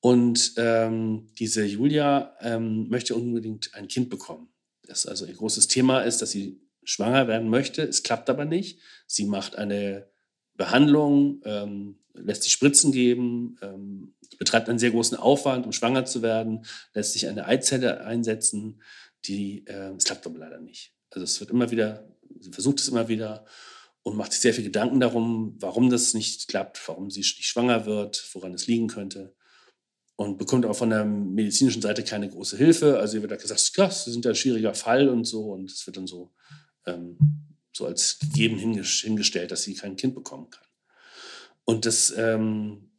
Und ähm, diese Julia ähm, möchte unbedingt ein Kind bekommen. Das also ihr großes Thema ist, dass sie schwanger werden möchte. Es klappt aber nicht. Sie macht eine Behandlung, ähm, lässt sich Spritzen geben, ähm, betreibt einen sehr großen Aufwand, um schwanger zu werden, lässt sich eine Eizelle einsetzen. Die, äh, es klappt aber leider nicht. Also es wird immer wieder, sie versucht es immer wieder und macht sich sehr viel Gedanken darum, warum das nicht klappt, warum sie nicht schwanger wird, woran es liegen könnte und bekommt auch von der medizinischen Seite keine große Hilfe. Also ihr wird da gesagt, ja, Sie sind ein schwieriger Fall und so. Und es wird dann so, ähm, so als gegeben hinges- hingestellt, dass sie kein Kind bekommen kann. Und das ähm,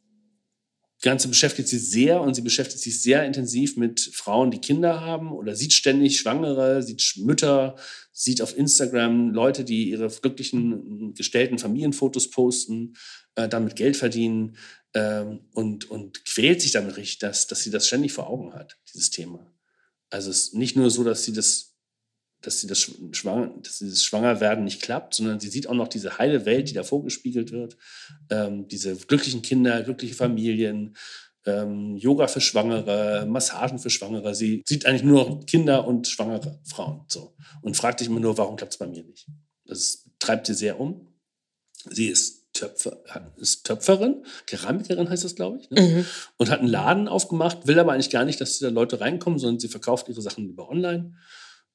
Ganze beschäftigt sie sehr und sie beschäftigt sich sehr intensiv mit Frauen, die Kinder haben oder sieht ständig Schwangere, sieht Mütter, sieht auf Instagram Leute, die ihre glücklichen, gestellten Familienfotos posten, äh, damit Geld verdienen ähm, und, und quält sich damit richtig, dass, dass sie das ständig vor Augen hat, dieses Thema. Also es ist nicht nur so, dass sie das, dass sie das Sch- Schwanger, dass dieses Schwangerwerden nicht klappt, sondern sie sieht auch noch diese heile Welt, die da vorgespiegelt wird. Ähm, diese glücklichen Kinder, glückliche Familien, ähm, Yoga für Schwangere, Massagen für Schwangere. Sie sieht eigentlich nur noch Kinder und schwangere Frauen. So. Und fragt sich immer nur, warum klappt es bei mir nicht? Das treibt sie sehr um. Sie ist, Töpfer, ist Töpferin, Keramikerin heißt das, glaube ich. Ne? Mhm. und hat einen Laden aufgemacht, will aber eigentlich gar nicht, dass da Leute reinkommen, sondern sie verkauft ihre Sachen über online.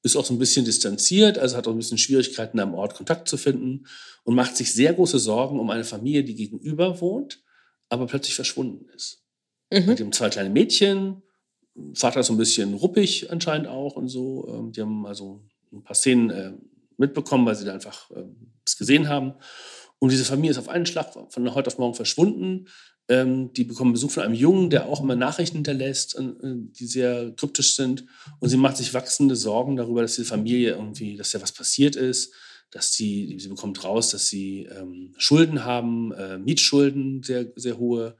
Ist auch so ein bisschen distanziert, also hat auch ein bisschen Schwierigkeiten am Ort Kontakt zu finden und macht sich sehr große Sorgen um eine Familie, die gegenüber wohnt, aber plötzlich verschwunden ist. Mhm. Die haben zwei kleine Mädchen, Vater ist so ein bisschen ruppig anscheinend auch und so. Ähm, Die haben also ein paar Szenen äh, mitbekommen, weil sie da einfach ähm, es gesehen haben. Und diese Familie ist auf einen Schlag von heute auf morgen verschwunden. Ähm, die bekommen Besuch von einem Jungen, der auch immer Nachrichten hinterlässt, äh, die sehr kryptisch sind. Und sie macht sich wachsende Sorgen darüber, dass diese Familie irgendwie, dass da was passiert ist, dass sie, sie bekommt raus, dass sie ähm, Schulden haben, äh, Mietschulden, sehr, sehr hohe.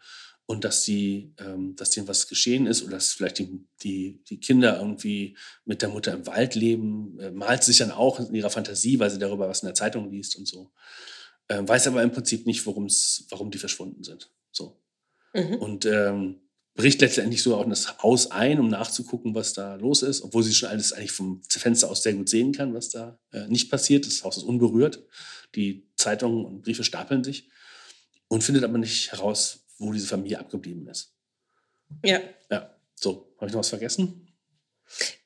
und dass die, ähm, dass denen was geschehen ist oder dass vielleicht die, die, die Kinder irgendwie mit der Mutter im Wald leben, äh, malt sich dann auch in ihrer Fantasie, weil sie darüber was in der Zeitung liest und so. Ähm, weiß aber im Prinzip nicht, warum die verschwunden sind. So. Mhm. Und ähm, bricht letztendlich so auch in das Haus ein, um nachzugucken, was da los ist, obwohl sie schon alles eigentlich vom Fenster aus sehr gut sehen kann, was da äh, nicht passiert. Das Haus ist unberührt. Die Zeitungen und Briefe stapeln sich und findet aber nicht heraus, wo diese Familie abgeblieben ist. Ja. Ja, so. Habe ich noch was vergessen?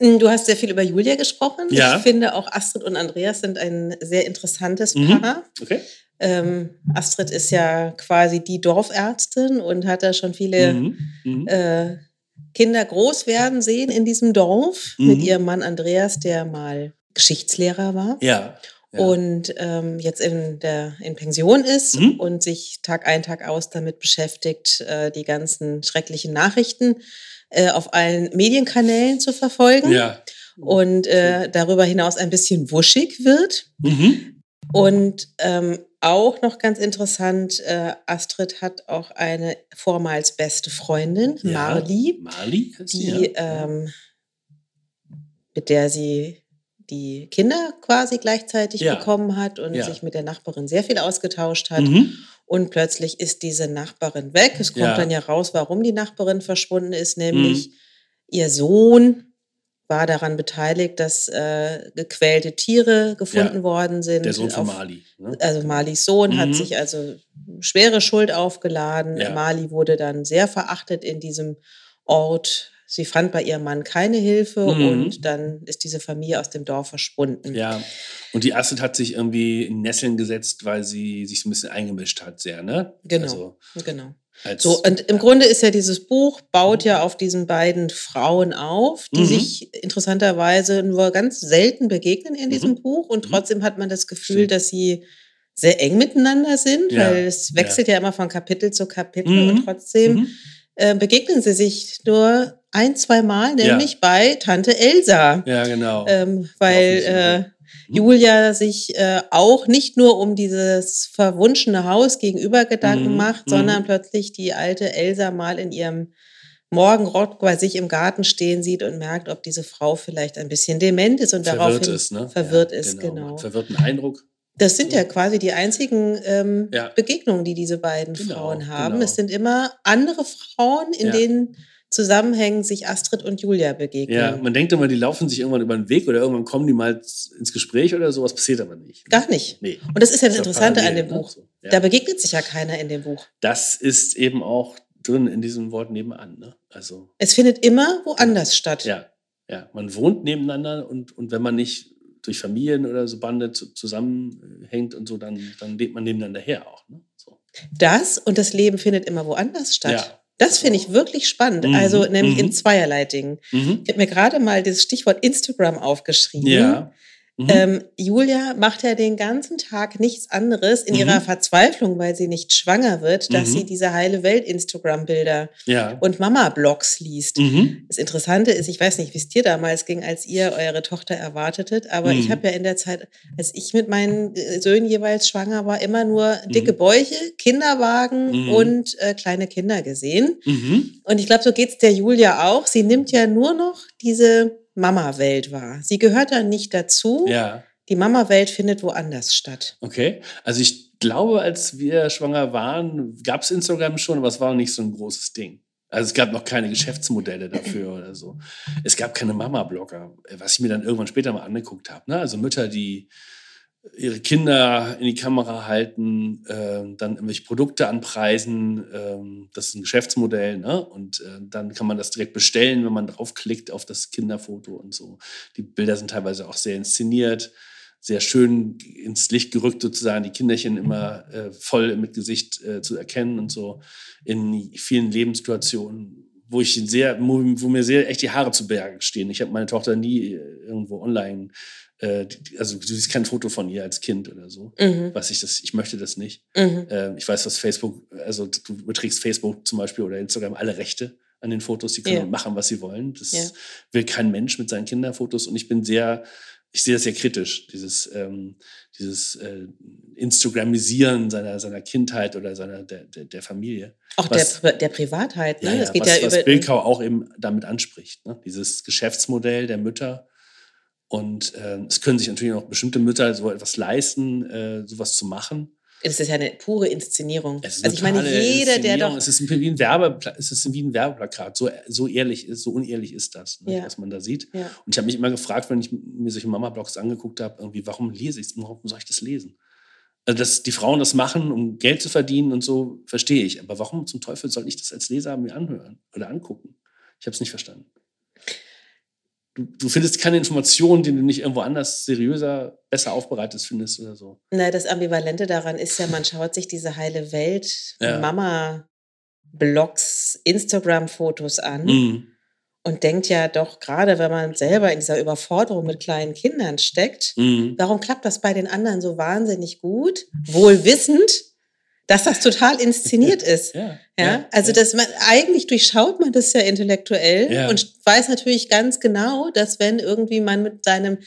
Hm, du hast sehr viel über Julia gesprochen. Ja. Ich finde auch Astrid und Andreas sind ein sehr interessantes Mhm. Paar. Okay. Ähm, Astrid ist ja quasi die Dorfärztin und hat da schon viele Mhm. Mhm. äh, Kinder groß werden sehen in diesem Dorf Mhm. mit ihrem Mann Andreas, der mal Geschichtslehrer war. ja. ja. und ähm, jetzt in der in Pension ist Mhm. und sich Tag ein, Tag aus damit beschäftigt, äh, die ganzen schrecklichen Nachrichten äh, auf allen Medienkanälen zu verfolgen ja. und äh, darüber hinaus ein bisschen wuschig wird. Mhm. Und ähm, auch noch ganz interessant, äh, Astrid hat auch eine vormals beste Freundin, Ja. Marli, heißt die, ja. ähm, mit der sie die Kinder quasi gleichzeitig Ja. bekommen hat und sich mit der Nachbarin sehr viel ausgetauscht hat. Mhm. Und plötzlich ist diese Nachbarin weg. Es kommt dann ja raus, warum die Nachbarin verschwunden ist, Mhm. nämlich ihr Sohn war daran beteiligt, dass äh, gequälte Tiere gefunden worden sind. Der Sohn von auf- Mali. Ne? also Malis Sohn hat Mhm. sich also schwere Schuld aufgeladen. Ja. Mali wurde dann sehr verachtet in diesem Ort. Sie fand bei ihrem Mann keine Hilfe Mhm. und dann ist diese Familie aus dem Dorf verschwunden. Ja. Und die Astrid hat sich irgendwie in Nesseln gesetzt, weil sie sich so ein bisschen eingemischt hat, sehr, ne? Genau. Also Genau. So, und im Grunde ist ja dieses Buch, baut ja auf diesen beiden Frauen auf, die Mhm. sich interessanterweise nur ganz selten begegnen in diesem Mhm. Buch. Und Mhm. trotzdem hat man das Gefühl, dass sie sehr eng miteinander sind, Ja. weil es wechselt ja. immer von Kapitel zu Kapitel Mhm. und trotzdem Mhm. äh, begegnen sie sich nur ein, zwei Mal, Ja. nämlich bei Tante Elsa. Ja, genau. Ähm, weil. Julia sich äh, auch nicht nur um dieses verwunschene Haus gegenüber Gedanken Mhm, macht, mhm. sondern plötzlich die alte Elsa mal in ihrem Morgenrock bei sich im Garten stehen sieht und merkt, ob diese Frau vielleicht ein bisschen dement ist und verwirrt daraufhin ist, ne? verwirrt ja, ist, genau. Verwirrten Eindruck. Das sind ja quasi die einzigen ähm, Ja. Begegnungen, die diese beiden Genau, Frauen haben. genau. Es sind immer andere Frauen, in Ja. denen Zusammenhängen sich Astrid und Julia begegnen. Ja, man denkt immer, die laufen sich irgendwann über den Weg oder irgendwann kommen die mal ins Gespräch oder sowas, passiert aber nicht. Gar nicht. Nee. Und das ist ja das doch Interessante an dem ne? Buch. So, ja. Da begegnet sich ja keiner in dem Buch. Das ist eben auch drin in diesem Wort nebenan. Ne? Also, Es findet immer woanders statt. ja, ja, man wohnt nebeneinander und, und wenn man nicht durch Familien oder so Bande zu, zusammenhängt und so, dann, dann lebt man nebeneinander her auch. Ne? So. Das und das Leben findet immer woanders statt. Ja. Das finde ich wirklich spannend. Mhm, Also nämlich in mhm. zweierlei Dingen. Mhm. Ich habe mir gerade mal das Stichwort Instagram aufgeschrieben. Ja. Mhm. Ähm, Julia macht ja den ganzen Tag nichts anderes in Mhm. ihrer Verzweiflung, weil sie nicht schwanger wird, dass Mhm. sie diese heile Welt Instagram-Bilder ja. und Mama-Blogs liest. Mhm. Das Interessante ist, ich weiß nicht, wie es dir damals ging, als ihr eure Tochter erwartetet, aber Mhm. ich habe ja in der Zeit, als ich mit meinen äh, Söhnen jeweils schwanger war, immer nur Mhm. dicke Bäuche, Kinderwagen Mhm. und äh, kleine Kinder gesehen. Mhm. Und ich glaube, so geht's der Julia auch. Sie nimmt ja nur noch diese Mama-Welt wahr. Sie gehört da nicht dazu. Ja. Die Mama-Welt findet woanders statt. Okay. Also ich glaube, als wir schwanger waren, gab es Instagram schon, aber es war noch nicht so ein großes Ding. Also es gab noch keine Geschäftsmodelle dafür oder so. Es gab keine Mama-Blogger, was ich mir dann irgendwann später mal angeguckt habe. Ne? Also Mütter, die ihre Kinder in die Kamera halten, ähm, dann irgendwelche Produkte anpreisen. Ähm, das ist ein Geschäftsmodell. Ne? Und äh, dann kann man das direkt bestellen, wenn man draufklickt auf das Kinderfoto und so. Die Bilder sind teilweise auch sehr inszeniert sehr schön ins Licht gerückt, sozusagen, die Kinderchen immer äh, voll mit Gesicht äh, zu erkennen und so in vielen Lebenssituationen, wo ich sehr, wo, mir sehr echt die Haare zu Berge stehen. Ich habe meine Tochter nie äh, irgendwo online, äh, die- also du siehst kein Foto von ihr als Kind oder so. Mhm. Was ich das, ich möchte das nicht. Mhm. Äh, ich weiß, was Facebook, also du überträgst Facebook zum Beispiel oder Instagram alle Rechte an den Fotos, die können Ja. machen, was sie wollen. Das Ja. will kein Mensch mit seinen Kinderfotos und ich bin sehr ich sehe das sehr kritisch, dieses, ähm, dieses äh, Instagramisieren seiner, seiner Kindheit oder seiner, der, der, der Familie. Auch was, der, der Privatheit, ne? Ja, das geht was, ja was über, Bilkau auch eben damit anspricht. Ne? Dieses Geschäftsmodell der Mütter. Und äh, es können sich natürlich auch bestimmte Mütter so etwas leisten, äh, sowas zu machen. Es ist ja eine pure Inszenierung. also ich meine, jeder, der doch. Es ist wie ein, Werbe, es ist wie ein Werbeplakat. So, so ehrlich ist, so unehrlich ist das, ne, ja. was man da sieht. Ja. Und ich habe mich immer gefragt, wenn ich mir solche Mama-Blogs angeguckt habe, irgendwie, warum lese ich es? Warum soll ich das lesen? Also, dass die Frauen das machen, um Geld zu verdienen und so, verstehe ich. Aber warum zum Teufel soll ich das als Leser mir anhören oder angucken? Ich habe es nicht verstanden du, du findest keine Informationen, die du nicht irgendwo anders seriöser, besser aufbereitet findest oder so. Na, das Ambivalente daran ist ja, man schaut sich diese heile Welt, ja. Mama-Blogs, Instagram-Fotos an. Mhm. Und denkt ja doch, gerade wenn man selber in dieser Überforderung mit kleinen Kindern steckt, mhm. warum klappt das bei den anderen so wahnsinnig gut? Wohl wissend, dass das total inszeniert ist. Ja, ja, ja also dass man eigentlich durchschaut man das ja intellektuell ja. und weiß natürlich ganz genau, dass wenn irgendwie man mit seinem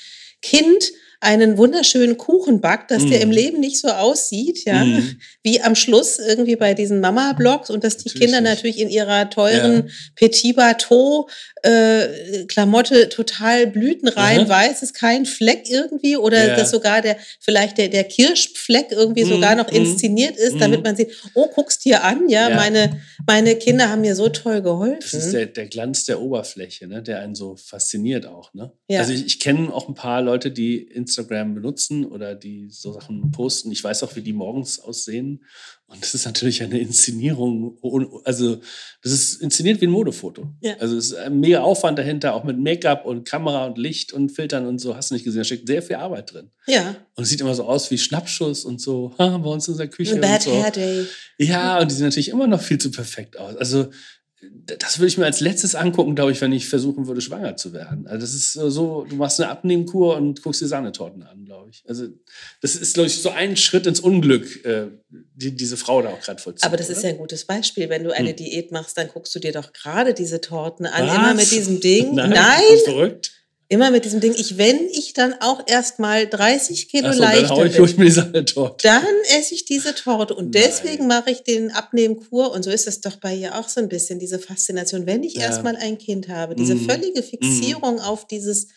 Kind einen wunderschönen Kuchen backt, dass mm. der im mhm. Leben nicht so aussieht, ja, mm. wie am Schluss irgendwie bei diesen Mama-Blogs und dass die natürlich Kinder natürlich in ihrer teuren ja. Petit Bateau äh, Klamotte total blütenrein mhm. weiß, ist kein Fleck irgendwie oder ja. dass sogar der vielleicht der, der Kirschfleck irgendwie mhm. sogar noch mhm. inszeniert ist, damit mhm. man sieht, oh, guckst dir an, ja, ja, meine meine Kinder haben mir so toll geholfen. Das ist der, der Glanz der Oberfläche, ne, der einen so fasziniert auch, ne? Ja. Also ich, ich kenne auch ein paar Leute, die Instagram benutzen oder die so Sachen posten. Ich weiß auch, wie die morgens aussehen und das ist natürlich eine Inszenierung, also das ist inszeniert wie ein Modefoto. Ja. Also es ist ein mega Aufwand dahinter, auch mit Make-up und Kamera und Licht und Filtern und so, hast du nicht gesehen, da steckt sehr viel Arbeit drin. Ja. Und es sieht immer so aus wie Schnappschuss und so, bei uns in unserer Küche. A bad und so. hair day. Ja, und die sehen natürlich immer noch viel zu perfekt aus. Also das würde ich mir als letztes angucken, glaube ich, wenn ich versuchen würde, schwanger zu werden. Also das ist so, du machst eine Abnehmkur und guckst dir Sahnetorten an, glaube ich. Also das ist, glaube ich, so ein Schritt ins Unglück, äh, die diese Frau da auch gerade vollzieht. Aber das oder? ist ja ein gutes Beispiel. Wenn du eine hm. Diät machst, dann guckst du dir doch gerade diese Torten an, Was? immer mit diesem Ding. Nein, Nein. verrückt. Immer mit diesem Ding, ich, wenn ich dann auch erst mal 30 Kilo so, leichter dann ich Torte. Dann esse ich diese Torte und Nein. deswegen mache ich den Abnehmkur und so ist es doch bei ihr auch so ein bisschen, diese Faszination. Wenn ich ja. erst mal ein Kind habe, diese mhm. völlige mhm. Fixierung mhm. auf dieses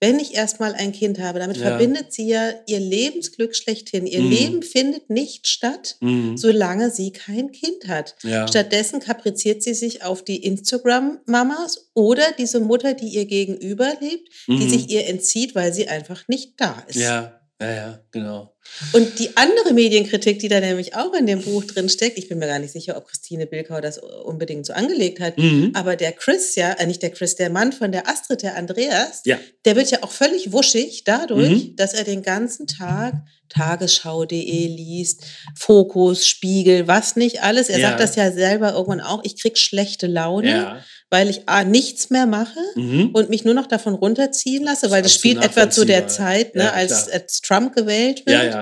wenn ich erstmal ein Kind habe, damit ja. verbindet sie ja ihr Lebensglück schlechthin. Ihr mhm. Leben findet nicht statt, mhm. solange sie kein Kind hat. Ja. Stattdessen kapriziert sie sich auf die Instagram-Mamas oder diese Mutter, die ihr gegenüber lebt, mhm. die sich ihr entzieht, weil sie einfach nicht da ist. Ja, ja, ja, genau. Und die andere Medienkritik, die da nämlich auch in dem Buch drin steckt, ich bin mir gar nicht sicher, ob Christine Bilkau das unbedingt so angelegt hat, mhm. aber der Chris, ja, äh nicht der Chris, der Mann von der Astrid, der Andreas, ja. der wird ja auch völlig wuschig dadurch, mhm. dass er den ganzen Tag Tagesschau.de liest, Fokus, Spiegel, was nicht alles. Er ja. sagt das ja selber irgendwann auch, ich krieg schlechte Laune. Ja weil ich A, nichts mehr mache mhm. und mich nur noch davon runterziehen lasse, weil das, das spielt etwa zu der Zeit, ne, ja, als, als, Trump gewählt wird, ja, ja,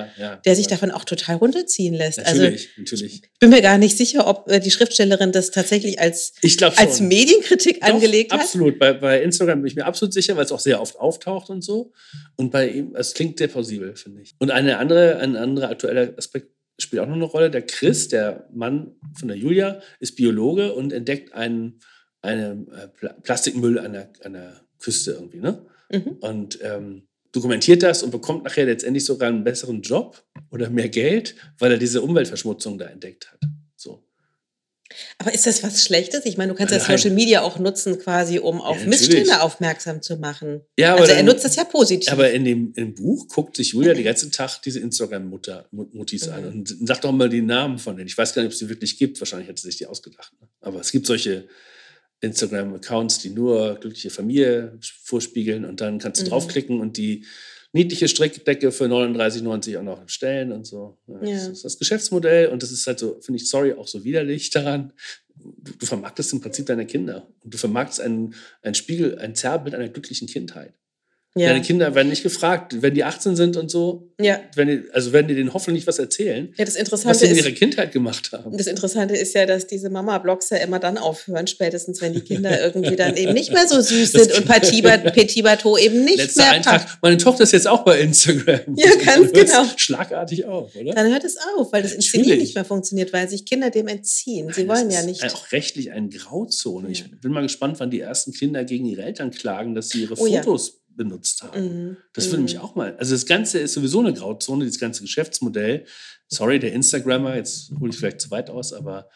der sich davon auch total runterziehen lässt. Natürlich, also, natürlich. Ich bin mir gar nicht sicher, ob äh, die Schriftstellerin das tatsächlich als, als Medienkritik Doch, angelegt hat. Absolut. Bei, bei Instagram bin ich mir absolut sicher, weil es auch sehr oft auftaucht und so. Und bei ihm, es klingt sehr plausibel, finde ich. Und eine andere, ein anderer aktueller Aspekt spielt auch noch eine Rolle. Der Chris, der Mann von der Julia, ist Biologe und entdeckt einen einem äh, Plastikmüll an der, an der Küste irgendwie. Ne? Mhm. Und ähm, dokumentiert das und bekommt nachher letztendlich sogar einen besseren Job oder mehr Geld, weil er diese Umweltverschmutzung da entdeckt hat. So. Aber ist das was Schlechtes? Ich meine, du kannst ja Social Media auch nutzen, quasi, um auf ja, Missstände aufmerksam zu machen. Ja, aber also er dann, nutzt das ja positiv. Aber in dem im Buch guckt sich Julia den ganzen Tag diese Instagram-Muttis mhm. an und sagt doch mal die Namen von denen. Ich weiß gar nicht, ob es die wirklich gibt. Wahrscheinlich hat sie sich die ausgedacht. Ne? Aber es gibt solche Instagram-Accounts, die nur glückliche Familie vorspiegeln und dann kannst du mhm. draufklicken und die niedliche Strickdecke für 39,90 auch noch stellen und so. Ja, ja. Das ist das Geschäftsmodell und das ist halt so, finde ich, sorry, auch so widerlich daran. Du, du vermarktest im Prinzip deine Kinder und du vermarktest ein, ein Spiegel, ein Zerrbild einer glücklichen Kindheit. Ja. Deine Kinder werden nicht gefragt, wenn die 18 sind und so. Ja. Wenn die, also werden die denen hoffentlich was erzählen, ja, das Interessante was sie in ist, ihrer Kindheit gemacht haben. Das Interessante ist ja, dass diese Mama-Blogs ja immer dann aufhören, spätestens wenn die Kinder irgendwie dann eben nicht mehr so süß sind und Petit Bateau eben nicht Letzter mehr Eintrag. passt. Meine Tochter ist jetzt auch bei Instagram. Ja, ganz genau. Schlagartig auf, oder? Dann hört es auf, weil das Inszenieren nicht mehr funktioniert, weil sich Kinder dem entziehen. Sie Nein, wollen das ja ist nicht. Auch rechtlich eine Grauzone. Ich bin mal gespannt, wann die ersten Kinder gegen ihre Eltern klagen, dass sie ihre Oh. Fotos benutzt haben. Mhm. Das würde Mhm. mich auch mal. Also das Ganze ist sowieso eine Grauzone, dieses ganze Geschäftsmodell. Sorry, der Instagrammer, jetzt hole ich vielleicht zu weit aus, aber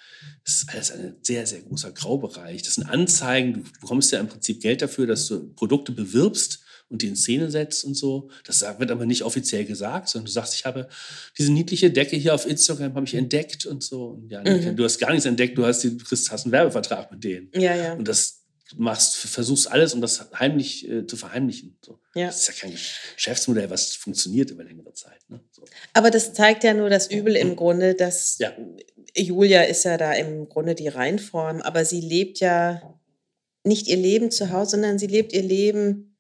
es ist alles ein sehr, sehr großer Graubereich. Das sind Anzeigen, du bekommst ja im Prinzip Geld dafür, dass du Produkte bewirbst und die in Szene setzt und so. Das wird aber nicht offiziell gesagt, sondern du sagst, ich habe diese niedliche Decke hier auf Instagram habe ich entdeckt und so. Und ja, Mhm. du hast gar nichts entdeckt, du hast, die, du hast einen Werbevertrag mit denen. Ja, ja. Und das machst, versuchst alles, um das heimlich äh, zu verheimlichen. So. Ja. Das ist ja kein Geschäftsmodell, was funktioniert über längere Zeit. Ne? So. Aber das zeigt ja nur das Übel im Grunde, dass Ja. Julia ist ja da im Grunde die Reinform, aber sie lebt ja nicht ihr Leben zu Hause, sondern sie lebt ihr Leben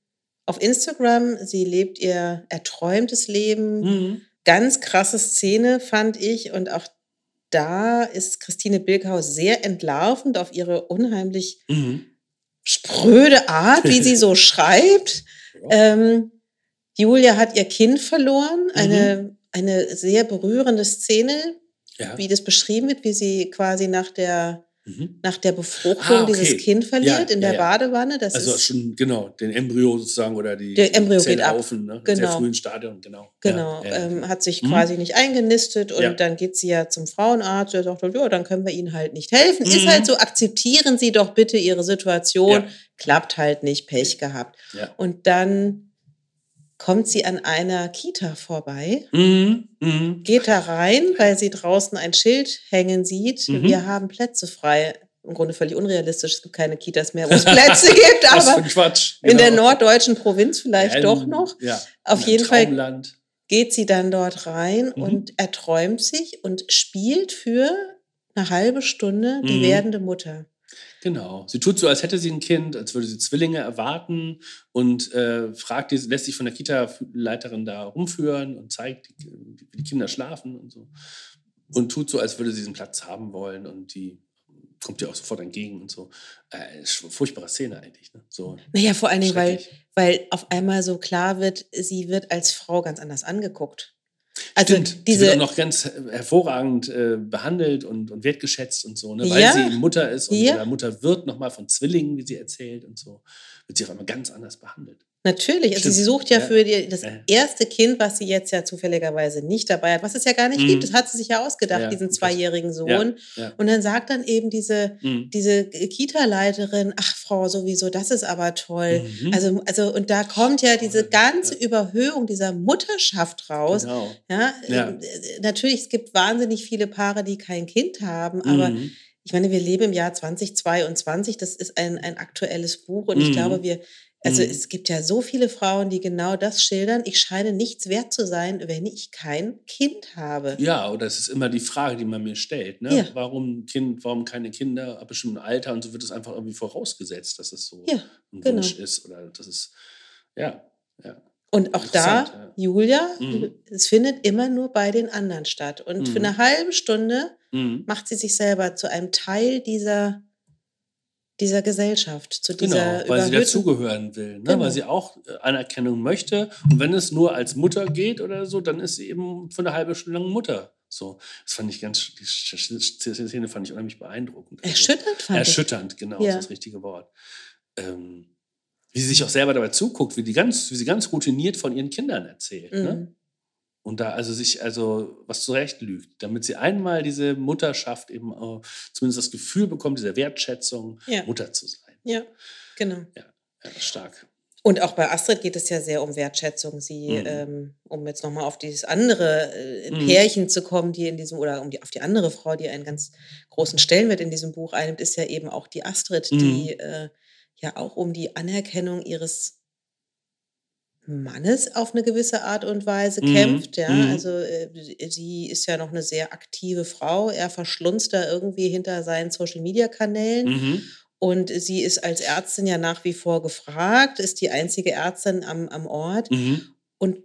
auf Instagram, sie lebt ihr erträumtes Leben. Mhm. Ganz krasse Szene fand ich und auch da ist Christine Bilkhaus sehr entlarvend auf ihre unheimlich Mhm. Spröde Art, wie sie so schreibt. Ähm, Julia hat ihr Kind verloren. Eine, eine sehr berührende Szene, Ja. wie das beschrieben wird, wie sie quasi nach der, Mhm. nach der Befruchtung Ah, okay. dieses Kind verliert Ja, in der ja. Badewanne. Das Also ist, schon, genau, den Embryo sozusagen oder die Der Embryo Zelle geht ab. Laufen, ne? Sehr Genau. frühen Stadium, genau. Genau, Ja, ähm, hat sich Mhm. quasi nicht eingenistet und dann geht sie ja zum Frauenarzt, der sagt, ja, dann können wir Ihnen halt nicht helfen. Ist Mhm. halt so, akzeptieren Sie doch bitte Ihre Situation. Klappt halt nicht, Pech gehabt. Und dann kommt sie an einer Kita vorbei, Mhm. Mhm. geht da rein, weil sie draußen ein Schild hängen sieht, Mhm. wir haben Plätze frei. Im Grunde völlig unrealistisch, es gibt keine Kitas mehr, wo es Plätze gibt, aber Quatsch. in der genau. norddeutschen Provinz vielleicht Ja, doch noch. Ja. Auf jeden Fall Traumland. geht sie dann dort rein Mhm. und erträumt sich und spielt für eine halbe Stunde die Mhm. werdende Mutter. Genau. Sie tut so, als hätte sie ein Kind, als würde sie Zwillinge erwarten und äh, fragt, lässt sich von der Kita-Leiterin da rumführen und zeigt, wie die Kinder schlafen und so. Und tut so, als würde sie diesen Platz haben wollen und die kommt ihr auch sofort entgegen und so. Äh, furchtbare Szene eigentlich. Ne? So Naja, vor allen Dingen, weil, weil auf einmal so klar wird, sie wird als Frau ganz anders angeguckt. Also Stimmt, sie diese, wird auch noch ganz hervorragend äh, behandelt und, und wertgeschätzt und so, ne? weil Ja. sie Mutter ist und Ja. Mutter wird nochmal von Zwillingen, wie sie erzählt und so, wird sie auf einmal ganz anders behandelt. Natürlich, also Stimmt, sie sucht ja, ja. für die, das erste Kind, was sie jetzt ja zufälligerweise nicht dabei hat, was es ja gar nicht Mhm. gibt, das hat sie sich ja ausgedacht, Ja, diesen zweijährigen Sohn. Ja. Und dann sagt dann eben diese, Mhm. diese Kita-Leiterin, ach Frau, sowieso, das ist aber toll. Mhm. Also, also, und da kommt ja diese ganze. Überhöhung dieser Mutterschaft raus. Genau. Ja, Ja. äh, natürlich, es gibt wahnsinnig viele Paare, die kein Kind haben, aber Mhm. ich meine, wir leben im Jahr 2022, das ist ein, ein aktuelles Buch und ich Mhm. glaube, wir, also Mhm. es gibt ja so viele Frauen, die genau das schildern. Ich scheine nichts wert zu sein, wenn ich kein Kind habe. Ja, oder es ist immer die Frage, die man mir stellt. Ne? Ja. Warum Kind, warum keine Kinder ab bestimmtem Alter und so wird es einfach irgendwie vorausgesetzt, dass es so Ja, ein genau. Wunsch ist. Oder das ist, ja, ja. Und auch da, ja. Julia, Mhm. es findet immer nur bei den anderen statt. Und für Mhm. eine halbe Stunde Mhm. macht sie sich selber zu einem Teil dieser, dieser Gesellschaft, zu dieser Genau, weil sie dazugehören will, ne? Genau. weil sie auch Anerkennung möchte. Und wenn es nur als Mutter geht oder so, dann ist sie eben für eine halbe Stunde lang Mutter. So, das fand ich ganz, die Szene fand ich unheimlich beeindruckend. Also, Erschütternd fand ich. Erschütternd, genau, Ja. ist das richtige Wort. Ähm, wie sie sich auch selber dabei zuguckt, wie, die ganz, wie sie ganz routiniert von ihren Kindern erzählt. Ne? Mhm. Und da also sich also was zurecht lügt, damit sie einmal diese Mutterschaft eben auch, zumindest das Gefühl bekommt, dieser Wertschätzung, Ja. Mutter zu sein. Ja, genau. Ja, ist stark. Und auch bei Astrid geht es ja sehr um Wertschätzung. Sie, Mhm. ähm, um jetzt nochmal auf dieses andere äh, Mhm. Pärchen zu kommen, die in diesem, oder um die, auf die andere Frau, die einen ganz großen Stellenwert in diesem Buch einnimmt, ist ja eben auch die Astrid, Mhm. die äh, ja auch um die Anerkennung ihres Mannes auf eine gewisse Art und Weise Mhm. kämpft. Ja, Mhm. also äh, sie ist ja noch eine sehr aktive Frau. Er verschlunzt da irgendwie hinter seinen Social Media Kanälen. Mhm. Und sie ist als Ärztin ja nach wie vor gefragt, ist die einzige Ärztin am, am Ort. Mhm. Und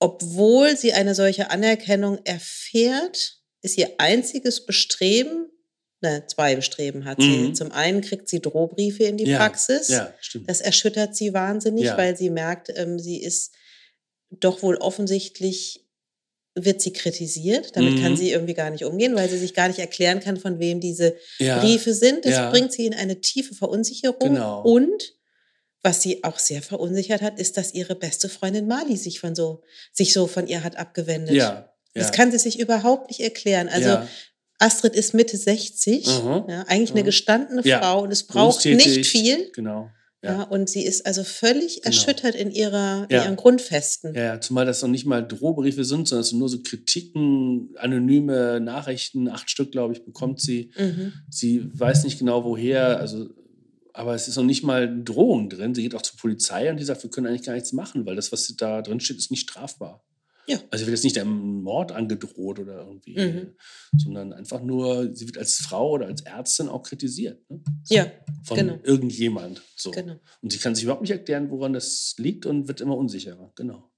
obwohl sie eine solche Anerkennung erfährt, ist ihr einziges Bestreben, ne, zwei Bestreben hat sie. Mhm. Zum einen kriegt sie Drohbriefe in die Ja, Praxis. Ja, stimmt. Das erschüttert sie wahnsinnig, Ja. weil sie merkt, ähm, sie ist doch wohl offensichtlich, wird sie kritisiert. Damit Mhm. kann sie irgendwie gar nicht umgehen, weil sie sich gar nicht erklären kann, von wem diese ja. Briefe sind. Das Ja. bringt sie in eine tiefe Verunsicherung. Genau. Und was sie auch sehr verunsichert hat, ist, dass ihre beste Freundin Mali sich von so, sich so von ihr hat abgewendet. Ja. Das kann sie sich überhaupt nicht erklären. Also. Astrid ist Mitte 60, Mhm. ja, eigentlich eine Mhm. gestandene Ja. Frau und es braucht nicht viel. Genau. Ja. Ja. und sie ist also völlig Genau. erschüttert in, ihrer, in Ja. ihren Grundfesten. Ja, zumal das noch nicht mal Drohbriefe sind, sondern es sind nur so Kritiken, anonyme Nachrichten, acht Stück, glaube ich, bekommt sie. Mhm. Sie weiß nicht genau woher, also, aber es ist noch nicht mal Drohung drin. Sie geht auch zur Polizei und die sagt, wir können eigentlich gar nichts machen, weil das, was da drin steht, ist nicht strafbar. Ja. Also wird jetzt nicht einem Mord angedroht oder irgendwie, Mhm. sondern einfach nur, sie wird als Frau oder als Ärztin auch kritisiert. Ne? Ja, Von genau. irgendjemand. So. genau. Und sie kann sich überhaupt nicht erklären, woran das liegt und wird immer unsicherer. Genau.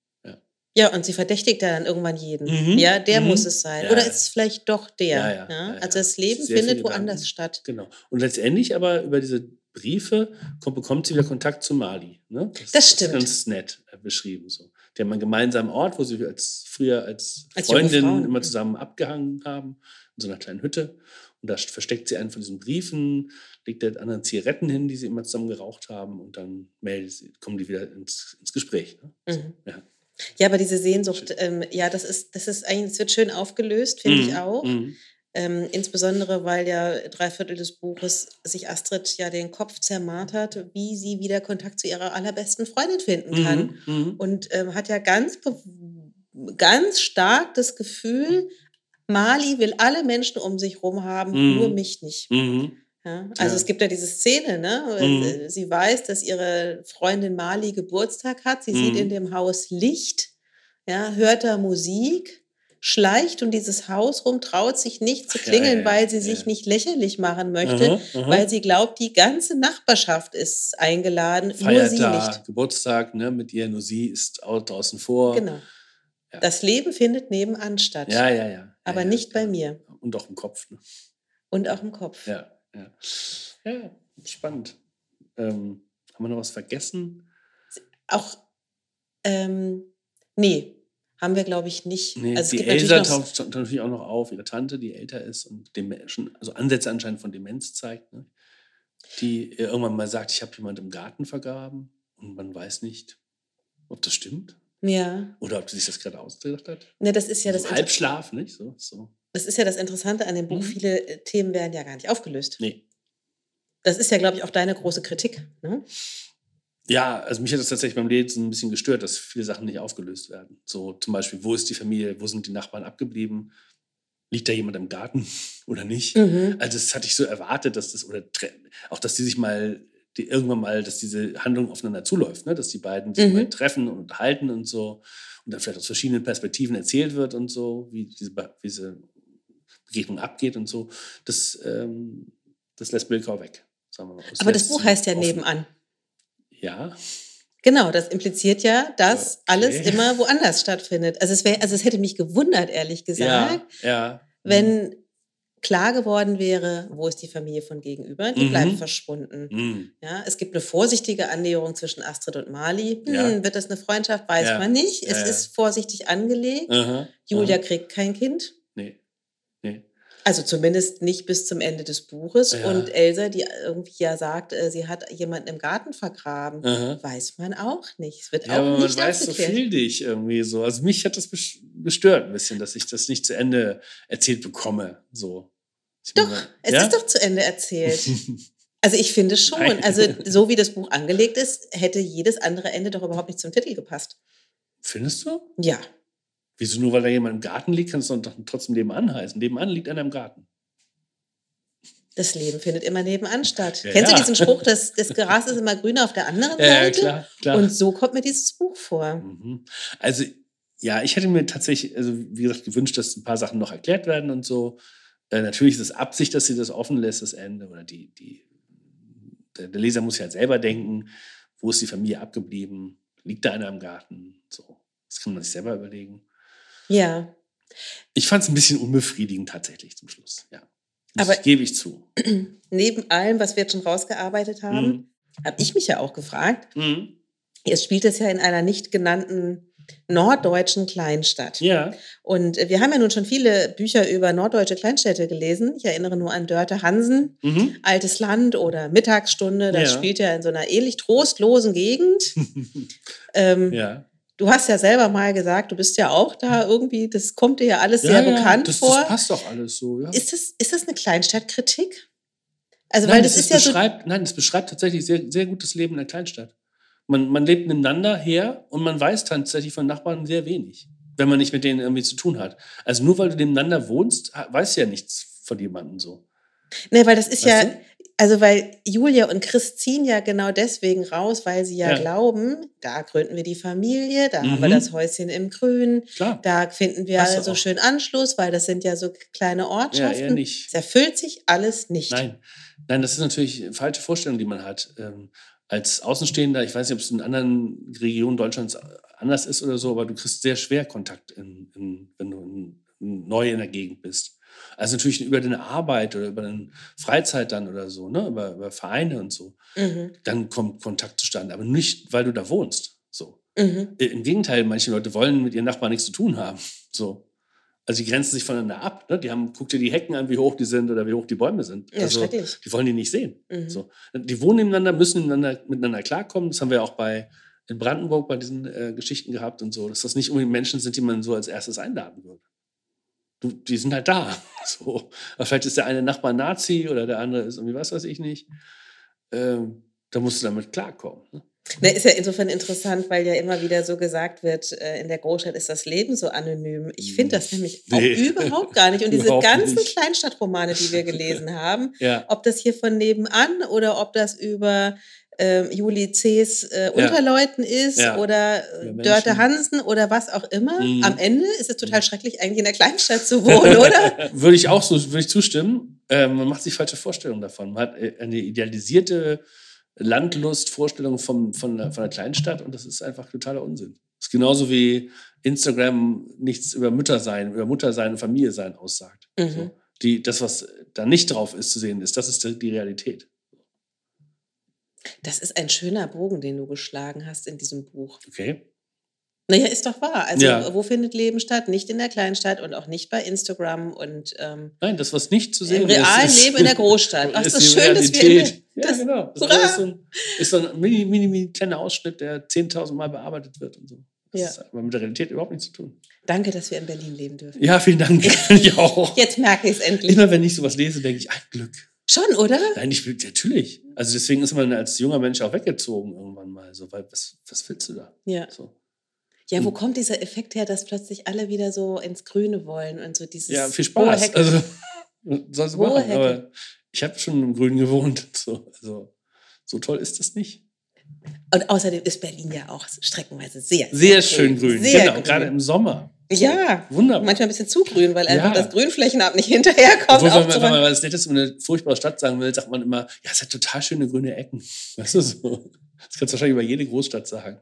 Ja, und sie verdächtigt dann irgendwann jeden. Mhm. Ja, der Mhm. muss es sein. Ja, Oder ist es vielleicht doch der? Ja, ja, ja, Also das Leben Sehr findet woanders statt. Genau. Und letztendlich aber über diese Briefe kommt, bekommt sie wieder Kontakt zu Mali. Ne? Das stimmt. Ist ganz nett beschrieben. So. Die haben einen gemeinsamen Ort, wo sie als, früher als, Als junge Freundin Frauen. immer zusammen abgehangen haben, in so einer kleinen Hütte. Und da versteckt sie einen von diesen Briefen, legt der anderen Zigaretten hin, die sie immer zusammen geraucht haben. Und dann meldet sie, kommen die wieder ins, ins Gespräch. Ne? Mhm. Ja. Ja, aber diese Sehnsucht, ähm, ja, das ist, das ist eigentlich, es wird schön aufgelöst, finde ich Mhm, auch. mhm. Ähm, insbesondere, weil ja drei Viertel des Buches sich Astrid ja den Kopf zermartert, wie sie wieder Kontakt zu ihrer allerbesten Freundin finden kann. Mhm, mhm. Und ähm, hat ja ganz, ganz stark das Gefühl, Mali will alle Menschen um sich rum haben, Mhm. nur mich nicht. Mhm. Ja, also Ja. es gibt ja diese Szene, ne? Mhm. Sie weiß, dass ihre Freundin Mali Geburtstag hat. Sie sieht Mhm. in dem Haus Licht, ja, hört da Musik, schleicht um dieses Haus rum, traut sich nicht zu Ach, ja, klingeln, ja, weil sie sich nicht lächerlich machen möchte, Aha, aha. weil sie glaubt, die ganze Nachbarschaft ist eingeladen, nur feiert sie nicht. Geburtstag ne, mit ihr, nur sie ist au- draußen vor. Genau. Das Leben findet nebenan statt, Ja, ja, ja. aber nicht bei mir Und auch im Kopf. Ne? und auch im Kopf. Ja, ja. Ja, spannend. Ähm, haben wir noch was vergessen? Auch, ähm, nee, haben wir, glaube ich, nicht. Nee, also die Elsa taucht natürlich auch noch auf, ihre Tante, die älter ist und dem schon also Ansätze anscheinend von Demenz zeigt. Ne? Die irgendwann mal sagt, ich habe jemand im Garten vergraben und man weiß nicht, ob das stimmt Ja, oder ob sie sich das gerade ausgedacht hat. ne, das ist ja das, so Inter- Halbschlaf, nicht? So, so. das ist ja das Interessante an dem Buch. Mhm. Viele äh, Themen werden ja gar nicht aufgelöst. Nee. Das ist ja, glaube ich, auch deine große Kritik. Ne? Ja, also mich hat das tatsächlich beim Lesen ein bisschen gestört, dass viele Sachen nicht aufgelöst werden. So zum Beispiel, wo ist die Familie, wo sind die Nachbarn abgeblieben? Liegt da jemand im Garten oder nicht? Mhm. Also das hatte ich so erwartet, dass das, oder auch, dass die sich mal, die irgendwann mal, dass diese Handlung aufeinander zuläuft, ne? dass die beiden sich Mhm. mal treffen und unterhalten und so und dann vielleicht aus verschiedenen Perspektiven erzählt wird und so, wie diese, wie diese Begegnung abgeht und so. Das, ähm, das lässt Bilkau weg. Sagen wir mal. Aber das Buch heißt ja offen. nebenan. Ja, Genau, das impliziert ja, dass Okay. alles immer woanders stattfindet. Also es, wär, also es hätte mich gewundert, ehrlich gesagt, ja, ja. wenn klar geworden wäre, wo ist die Familie von gegenüber? Die Mhm. bleibt verschwunden. Mhm. Ja, es gibt eine vorsichtige Annäherung zwischen Astrid und Mali. Hm, Ja. Wird das eine Freundschaft? Weiß man nicht. Es ist vorsichtig angelegt. Aha, Julia aha. kriegt kein Kind. Nee. Nee. Also zumindest nicht bis zum Ende des Buches. Ja. Und Elsa, die irgendwie ja sagt, äh, sie hat jemanden im Garten vergraben, Aha. weiß man auch nicht. Es wird Ja, auch aber man nicht weiß so viel dich irgendwie so. Also mich hat das bestört ein bisschen, dass ich das nicht zu Ende erzählt bekomme. So. Ich Doch, meine, es ja? ist doch zu Ende erzählt. Also ich finde schon. Nein. Also so wie das Buch angelegt ist, hätte jedes andere Ende doch überhaupt nicht zum Titel gepasst. Findest du? Ja. Wieso nur, weil da jemand im Garten liegt, kann es doch trotzdem nebenan heißen. Nebenan liegt einer im Garten. Das Leben findet immer nebenan statt. Ja, Kennst ja. du diesen Spruch, dass das Gras ist immer grüner auf der anderen Ja, ja, Seite? klar, klar. Und so kommt mir dieses Buch vor. Mhm. Also, ja, ich hätte mir tatsächlich, also wie gesagt, gewünscht, dass ein paar Sachen noch erklärt werden und so. Äh, natürlich ist es Absicht, dass sie das offen lässt, das Ende, oder die, die der, der Leser muss ja selber denken, wo ist die Familie abgeblieben? Liegt da einer im Garten? So, das kann man sich selber überlegen. Ja. Ich fand es ein bisschen unbefriedigend tatsächlich zum Schluss. Ja. Das Aber- gebe ich zu. Neben allem, was wir jetzt schon rausgearbeitet haben, Mhm. habe ich mich ja auch gefragt, Mhm. jetzt spielt es ja in einer nicht genannten norddeutschen Kleinstadt. Ja. Und wir haben ja nun schon viele Bücher über norddeutsche Kleinstädte gelesen. Ich erinnere nur an Dörte Hansen, Mhm. Altes Land oder Mittagsstunde. Das Ja. spielt ja in so einer ähnlich trostlosen Gegend. ähm, ja. Du hast ja selber mal gesagt, du bist ja auch da irgendwie, das kommt dir ja alles ja, sehr ja, bekannt das, vor. Das passt doch alles so. Ja. ist, das, ist das eine Kleinstadtkritik? Also, nein, weil das, das ist ja so. beschreibt, nein, das beschreibt tatsächlich sehr, sehr gut das Leben in der Kleinstadt. Man, man lebt nebeneinander her und man weiß tatsächlich von Nachbarn sehr wenig, wenn man nicht mit denen irgendwie zu tun hat. Also nur weil du nebeneinander wohnst, weißt du ja nichts von jemandem so. Nee, weil das ist Weißt ja, du? Also weil Julia und Chris ziehen ja genau deswegen raus, weil sie ja, Ja. glauben, da gründen wir die Familie, da haben wir Mhm. das Häuschen im Grün, Klar. da finden wir du also schön Anschluss, weil das sind ja so kleine Ja, Ortschaften. eher nicht. Es erfüllt sich alles nicht. Nein, nein, das ist natürlich eine falsche Vorstellung, die man hat. Ähm, als Außenstehender, ich weiß nicht, ob es in anderen Regionen Deutschlands anders ist oder so, aber du kriegst sehr schwer Kontakt, in, in, wenn du in, neu in der Gegend bist. Also natürlich über deine Arbeit oder über deine Freizeit dann oder so, ne? über, über Vereine und so. Mhm. Dann kommt Kontakt zustande, aber nicht, weil du da wohnst. So. Mhm. Im Gegenteil, manche Leute wollen mit ihren Nachbarn nichts zu tun haben. So. Also die grenzen sich voneinander ab. Ne? Die haben, guck dir die Hecken an, wie hoch die sind oder wie hoch die Bäume sind. Ja, also, schrecklich. die wollen die nicht sehen. Mhm. So. Die wohnen nebeneinander, müssen miteinander, miteinander klarkommen. Das haben wir auch bei in Brandenburg bei diesen äh, Geschichten gehabt und so, dass das nicht unbedingt Menschen sind, die man so als erstes einladen würde. Du, die sind halt da. So. Aber vielleicht ist der eine Nachbar Nazi oder der andere ist irgendwie was weiß ich nicht. Ähm, da musst du damit klarkommen. Ne? Ne, ist ja insofern interessant, weil ja immer wieder so gesagt wird, äh, in der Großstadt ist das Leben so anonym. Ich finde das nämlich auch Nee. überhaupt gar nicht. Und diese ganzen nicht. Kleinstadtromane, die wir gelesen haben, Ja. ob das hier von nebenan oder ob das über ähm, Juli C.'s äh, Unterleuten ist Ja. oder Ja, äh. Dörte Hansen oder was auch immer. Mhm. Am Ende ist es total schrecklich, eigentlich in der Kleinstadt zu wohnen, oder? würde ich auch so würde ich zustimmen. Ähm, man macht sich falsche Vorstellungen davon. Man hat äh, eine idealisierte Landlust-Vorstellung von, der, von der Kleinstadt und das ist einfach totaler Unsinn. Das ist genauso wie Instagram nichts über Müttersein, über Muttersein und Familie sein aussagt. Mhm. So. Die, das, was da nicht drauf ist zu sehen ist, das ist die Realität. Das ist ein schöner Bogen, den du geschlagen hast in diesem Buch. Okay? Naja, ist doch wahr. Also, Ja. wo findet Leben statt? Nicht in der Kleinstadt und auch nicht bei Instagram und ähm, Nein, das, was nicht zu sehen im realen ist, ist, Leben in der Großstadt. Ach, ist das ist schön, dass wir. Realität. In, Ja, das, genau. Das Hurra! ist so ein, ist so ein mini, mini, mini kleiner Ausschnitt, der 10.000 Mal bearbeitet wird und so. Das Ja. hat aber mit der Realität überhaupt nichts zu tun. danke, dass wir in Berlin leben dürfen. Ja, vielen Dank. ich auch. Jetzt merke ich es endlich. Immer wenn ich sowas lese, denke ich, ein Glück. Schon, oder? Nein, ich will, natürlich. Also deswegen ist man als junger Mensch auch weggezogen irgendwann mal. So, weil was, was willst du da? Ja. So. Ja, wo kommt dieser Effekt her, dass plötzlich alle wieder so ins Grüne wollen und so dieses. Ja, viel Spaß. Also, sollst du machen. Aber ich habe schon im Grünen gewohnt. So. Also, so toll ist das nicht. Und außerdem ist Berlin ja auch streckenweise sehr, Sehr schön grün. Sehr genau, grün. gerade im Sommer. Ja, Wunderbar. manchmal ein bisschen zu grün, weil einfach Ja. das Grünflächenamt nicht hinterherkommt. Obwohl, wenn man, wenn man was Nettes über eine furchtbare Stadt sagen will, sagt man immer, ja, es hat total schöne grüne Ecken. Weißt du so? Das kannst du wahrscheinlich über jede Großstadt sagen.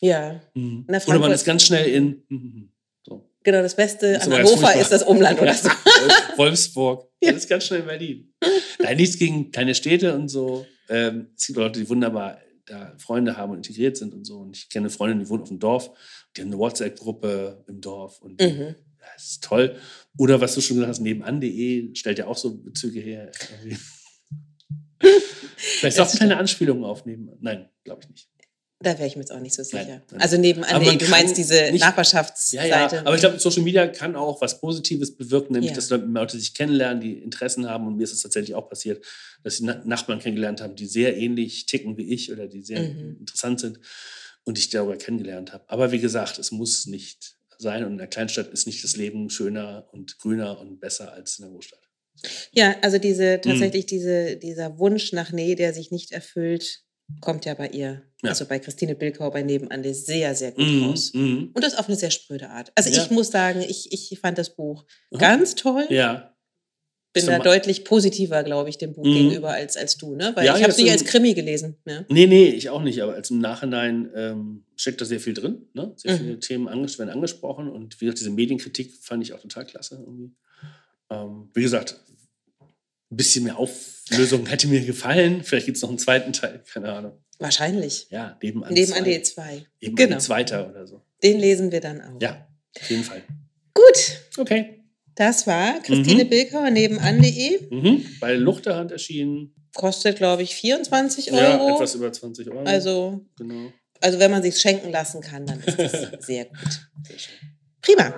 Ja, Mhm. Na, Oder man ist ganz schnell in. mhm. So. genau, das Beste an Hannover ist das Umland oder so. Wolf- Wolfsburg. Ja. Das ist ganz schnell in Berlin. Nein, nichts gegen kleine Städte und so. Ähm, es gibt Leute, die wunderbar da Freunde haben und integriert sind und so. Und ich kenne Freunde, die wohnen auf dem Dorf. Die haben eine WhatsApp-Gruppe im Dorf. Und Mhm. das ist toll. Oder was du schon gesagt hast, nebenan.de stellt ja auch so Bezüge her. Vielleicht Das auch keine Anspielungen aufnehmen. Nein, glaube ich nicht. Da wäre ich mir jetzt auch nicht so sicher. Nein, nein. Also nebenan, man du meinst diese nicht- Nachbarschaftsseite. Ja, ja, aber ich glaube, Social Media kann auch was Positives bewirken, nämlich Ja. dass Leute, sich kennenlernen, die Interessen haben. Und mir ist es tatsächlich auch passiert, dass Na- Nachbarn kennengelernt haben, die sehr ähnlich ticken wie ich oder die sehr Mhm. interessant sind und ich darüber kennengelernt habe. Aber wie gesagt, es muss nicht sein und in der Kleinstadt ist nicht das Leben schöner und grüner und besser als in der Großstadt. Ja, also Mhm. diese tatsächlich diese, dieser Wunsch nach Nähe, der sich nicht erfüllt, kommt ja bei ihr, Ja. also bei Christine Bilkau bei Nebenan sehr, sehr gut Mhm, raus. mhm. Und das auf eine sehr spröde Art. Also Ja. ich muss sagen, ich, ich fand das Buch Aha. ganz toll. Ja, bin da deutlich positiver, glaube ich, dem Buch mhm. gegenüber als, als du, ne? Weil ja, ich habe es nicht als Krimi gelesen. Ne? Nee, nee, ich auch nicht. Aber als im Nachhinein ähm, steckt da sehr viel drin. Ne? Sehr mhm. viele Themen anges werden angesprochen. Und wie gesagt, diese Medienkritik fand ich auch total klasse. Irgendwie. Ähm, wie gesagt, ein bisschen mehr Auflösung hätte mir gefallen. Vielleicht gibt es noch einen zweiten Teil, keine Ahnung. Wahrscheinlich. Ja, nebenan. Nebenan die zwei. Eben genau. zweiter oder so. Den lesen wir dann auch. Ja, auf jeden Fall. Gut. Okay. Das war Christine mhm. Bilkauer nebenan.de. Mhm. Bei Luchterhand erschienen. Kostet, glaube ich, 24 Euro. Ja, etwas über 20 Euro. Also, genau. also wenn man sich schenken lassen kann, dann ist das sehr gut. Sehr schön. Prima.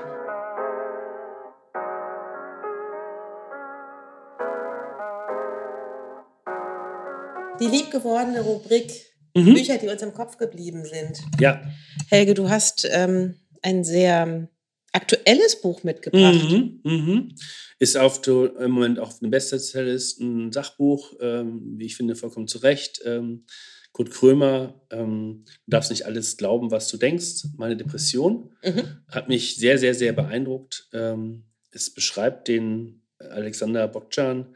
Die liebgewordene Rubrik mhm. Bücher, die uns im Kopf geblieben sind. Ja. Helge, du hast ähm, ein sehr aktuelles Buch mitgebracht. Mhm, mhm. Ist auf im Moment auch auf dem Bestsellerliste ein Sachbuch, ähm, wie ich finde, vollkommen zu Recht. Ähm, Kurt Krömer, ähm, du darfst nicht alles glauben, was du denkst. Meine Depression mhm. hat mich sehr, sehr, sehr beeindruckt. Ähm, es beschreibt den Alexander Bokcan,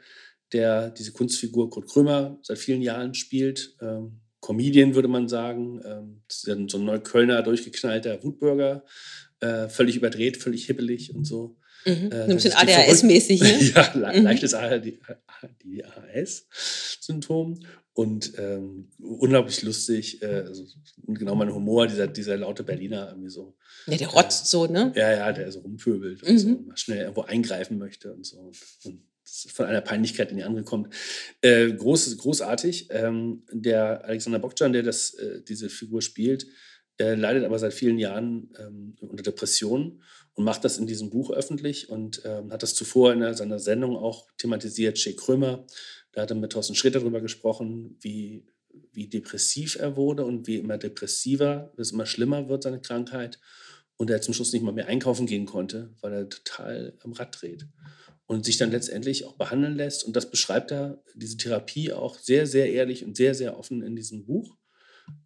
der diese Kunstfigur Kurt Krömer seit vielen Jahren spielt. Ähm, Comedian würde man sagen. Ähm, so ein Neuköllner, durchgeknallter Wutbürger, äh, völlig überdreht, völlig hibbelig und so. Mhm. Äh, ein bisschen ADHS-mäßig, ne? ja, le mhm. leichtes ADHS-Symptom und ähm, unglaublich lustig. Äh, also genau mein Humor, dieser, dieser laute Berliner irgendwie so. Ja, der rotzt äh, so, ne? Ja, ja, der so rumpöbelt mhm. und so, mal schnell irgendwo eingreifen möchte und so. Und von einer Peinlichkeit in die andere kommt. Äh, groß, großartig. Ähm, der Alexander Bokcan, der das, äh, diese Figur spielt, er leidet aber seit vielen Jahren ähm, unter Depressionen und macht das in diesem Buch öffentlich und ähm, hat das zuvor in seiner Sendung auch thematisiert. Jay Krömer, da hat er mit Thorsten Sträter darüber gesprochen, wie, wie depressiv er wurde und wie immer depressiver, es immer schlimmer wird, seine Krankheit. Und er zum Schluss nicht mal mehr einkaufen gehen konnte, weil er total am Rad dreht und sich dann letztendlich auch behandeln lässt. Und das beschreibt er, diese Therapie auch sehr, sehr ehrlich und sehr, sehr offen in diesem Buch.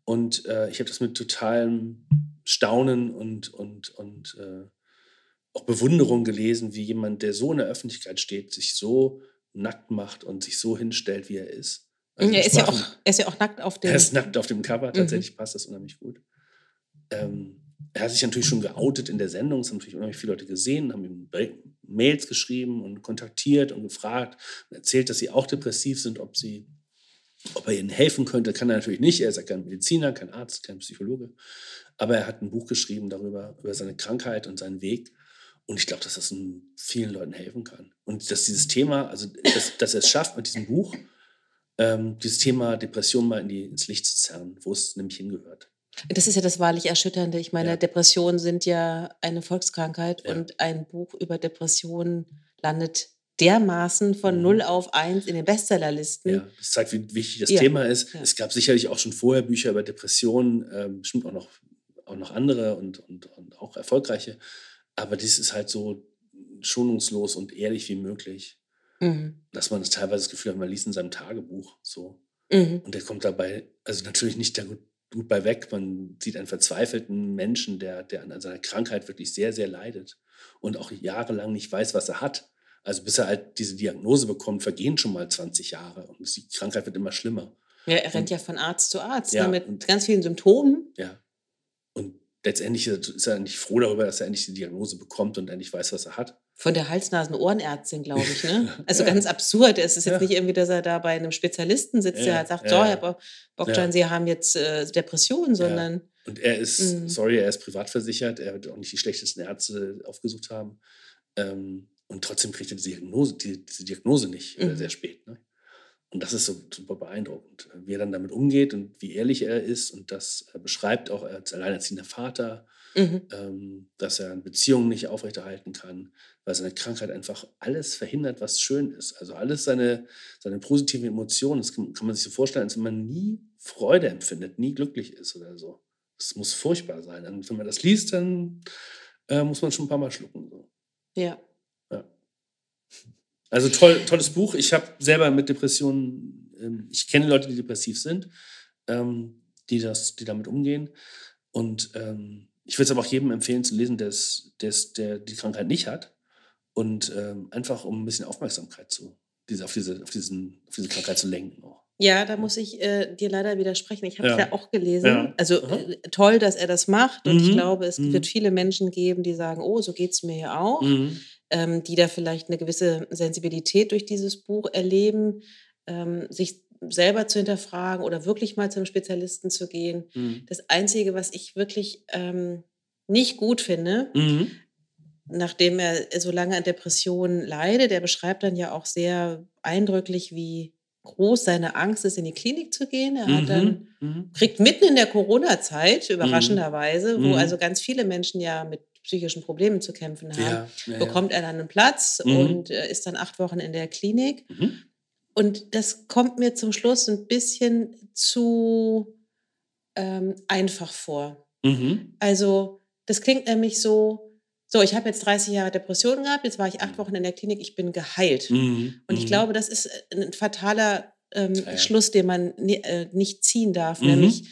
Und äh, ich habe das mit totalem Staunen und, und, und äh, auch Bewunderung gelesen, wie jemand, der so in der Öffentlichkeit steht, sich so nackt macht und sich so hinstellt, wie er ist. Also er, ist ja auch, er ist ja auch nackt auf dem Er ist nackt auf dem Cover, mhm. tatsächlich mhm. passt das unheimlich gut. Ähm, er hat sich natürlich schon geoutet in der Sendung, es haben natürlich unheimlich viele Leute gesehen, haben ihm Mails geschrieben und kontaktiert und gefragt und erzählt, dass sie auch depressiv sind, ob sie ob er ihnen helfen könnte, kann er natürlich nicht. Er ist ja kein Mediziner, kein Arzt, kein Psychologe. Aber er hat ein Buch geschrieben darüber, über seine Krankheit und seinen Weg. Und ich glaube, dass das vielen Leuten helfen kann. Und dass dieses Thema, also dass, dass er es schafft mit diesem Buch, ähm, dieses Thema Depression mal in die, ins Licht zu zerren, wo es nämlich hingehört. Das ist ja das wahrlich Erschütternde. Ich meine, ja. Depressionen sind ja eine Volkskrankheit ja. und ein Buch über Depressionen landet dermaßen von mhm. 0 auf 1 in den Bestsellerlisten. Ja, das zeigt, wie wichtig das ja. Thema ist. Ja. Es gab sicherlich auch schon vorher Bücher über Depressionen, äh, bestimmt auch noch, auch noch andere und, und, und auch erfolgreiche. Aber dies ist halt so schonungslos und ehrlich wie möglich. Mhm. Dass man das teilweise das Gefühl hat, man liest in seinem Tagebuch so. Mhm. Und der kommt dabei, also natürlich nicht da gut, gut bei weg. Man sieht einen verzweifelten Menschen, der, der an seiner Krankheit wirklich sehr, sehr leidet und auch jahrelang nicht weiß, was er hat. Also bis er halt diese Diagnose bekommt, vergehen schon mal 20 Jahre und die Krankheit wird immer schlimmer. Ja, er rennt und, ja von Arzt zu Arzt ja, ne, mit und, ganz vielen Symptomen. Ja. Und letztendlich ist er nicht froh darüber, dass er endlich die Diagnose bekommt und endlich weiß, was er hat. Von der Hals-Nasen-Ohrenärztin, glaube ich. Ne? Also ja. ganz absurd. Es ist jetzt ja. nicht irgendwie, dass er da bei einem Spezialisten sitzt, der halt sagt, so, Herr Bogdan, Sie haben jetzt äh, Depressionen, sondern... Und er ist, mhm. sorry, er ist privat versichert, er wird auch nicht die schlechtesten Ärzte aufgesucht haben. Ähm, und trotzdem kriegt er diese Diagnose, die, diese Diagnose nicht, mhm. sehr spät. Ne? Und das ist so super beeindruckend, wie er dann damit umgeht und wie ehrlich er ist. Und das beschreibt auch als alleinerziehender Vater, mhm. ähm, dass er eine Beziehung nicht aufrechterhalten kann, weil seine Krankheit einfach alles verhindert, was schön ist. Also alles seine, seine positiven Emotionen, das kann, kann man sich so vorstellen, als wenn man nie Freude empfindet, nie glücklich ist oder so. Das muss furchtbar sein. Und wenn man das liest, dann äh, muss man schon ein paar Mal schlucken. So. Ja. Also toll, tolles Buch. Ich habe selber mit Depressionen, ähm, ich kenne Leute, die depressiv sind, ähm, die, das, die damit umgehen. Und ähm, ich würde es aber auch jedem empfehlen zu lesen, der's, der's, der die Krankheit nicht hat. Und einfach um ein bisschen Aufmerksamkeit zu, diese, auf, diese, auf, diesen, auf diese Krankheit zu lenken. Auch. Ja, da muss ich äh, dir leider widersprechen. Ich habe es ja. ja. auch gelesen. Ja. Also äh, toll, dass er das macht. Und mhm. ich glaube, es mhm. wird viele Menschen geben, die sagen, oh, so geht es mir ja auch. Mhm. Ähm, die da vielleicht eine gewisse Sensibilität durch dieses Buch erleben, ähm, sich selber zu hinterfragen oder wirklich mal zum Spezialisten zu gehen. Mhm. Das Einzige, was ich wirklich ähm, nicht gut finde, mhm. nachdem er so lange an Depressionen leidet, der beschreibt dann ja auch sehr eindrücklich, wie groß seine Angst ist, in die Klinik zu gehen. Er hat dann, mhm. mhm. kriegt mitten in der Corona-Zeit, mhm. überraschenderweise, wo mhm. also ganz viele Menschen ja mit psychischen Problemen zu kämpfen haben, ja, ja, bekommt er dann einen Platz mhm. und äh, ist dann acht Wochen in der Klinik. Mhm. Und das kommt mir zum Schluss ein bisschen zu ähm, einfach vor. Mhm. Also das klingt nämlich so, so, ich habe jetzt 30 Jahre Depressionen gehabt, jetzt war ich acht Wochen in der Klinik, ich bin geheilt. Mhm. Und ich mhm. glaube, das ist ein fataler ähm, ja, ja. Schluss, den man äh, nicht ziehen darf, mhm. nämlich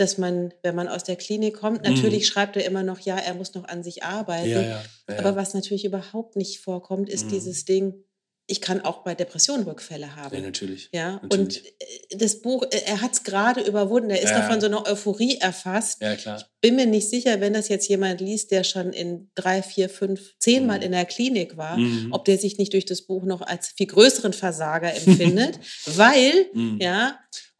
dass man, wenn man aus der Klinik kommt, natürlich mhm. schreibt er immer noch, ja, er muss noch an sich arbeiten. Ja, ja, ja, aber was natürlich überhaupt nicht vorkommt, ist mhm. dieses Ding, ich kann auch bei Depressionen Rückfälle haben. Ja, natürlich. Ja, natürlich. und äh, das Buch, äh, er hat es gerade überwunden, er ist ja. davon so eine Euphorie erfasst. Ja, klar. Ich bin mir nicht sicher, wenn das jetzt jemand liest, der schon in drei, vier, fünf, zehnmal mhm. in der Klinik war, mhm. ob der sich nicht durch das Buch noch als viel größeren Versager empfindet, weil, mhm. ja,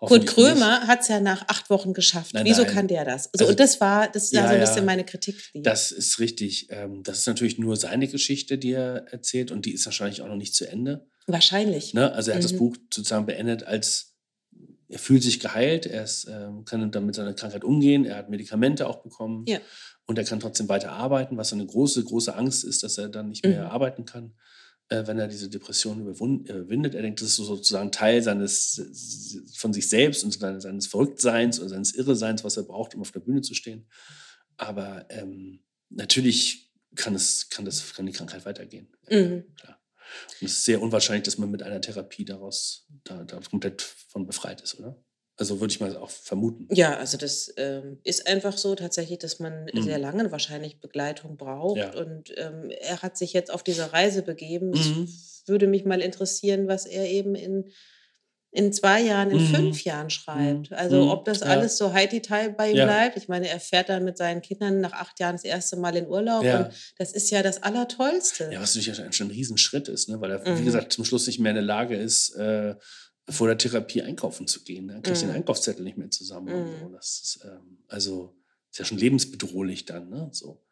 Kurt Krömer hat es ja nach acht Wochen geschafft. Nein, Wieso nein. kann der das? Also, also, und das war, das ja, so ein bisschen ja, meine Kritik. Das ist richtig. Ähm, das ist natürlich nur seine Geschichte, die er erzählt und die ist wahrscheinlich auch noch nicht zu Ende. Wahrscheinlich. Ne? Also er hat mhm. das Buch sozusagen beendet als er fühlt sich geheilt, er ist, ähm, kann dann mit seiner Krankheit umgehen, er hat Medikamente auch bekommen ja. und er kann trotzdem weiter arbeiten, was eine große, große Angst ist, dass er dann nicht mehr mhm. arbeiten kann äh, wenn er diese Depression überwindet. Er denkt, das ist sozusagen Teil seines, von sich selbst und seines Verrücktseins oder seines Irreseins, was er braucht, um auf der Bühne zu stehen. Aber ähm, natürlich kann, es, kann, das, kann die Krankheit weitergehen. Mhm. Klar. Und es ist sehr unwahrscheinlich, dass man mit einer Therapie daraus da, da komplett von befreit ist, oder? Also würde ich mal auch vermuten. Ja, also das ähm, ist einfach so tatsächlich, dass man mhm. sehr lange wahrscheinlich Begleitung braucht. Ja. Und ähm, er hat sich jetzt auf diese Reise begeben. Mhm. Es würde mich mal interessieren, was er eben in, in zwei Jahren, in mhm. fünf Jahren schreibt. Mhm. Also mhm. ob das ja. alles so high detail bei ihm ja. bleibt. Ich meine, er fährt dann mit seinen Kindern nach acht Jahren das erste Mal in Urlaub. Und das ist ja das Allertollste. Ja, was natürlich schon ein Riesenschritt ist, ne? weil er, wie mhm. gesagt, zum Schluss nicht mehr in der Lage ist, äh, vor der Therapie einkaufen zu gehen. Dann kriege ich mm. den mhm. Einkaufszettel nicht mehr zusammen. Mm. So. Das ist, ähm, also ist ja schon lebensbedrohlich dann. Ne? So.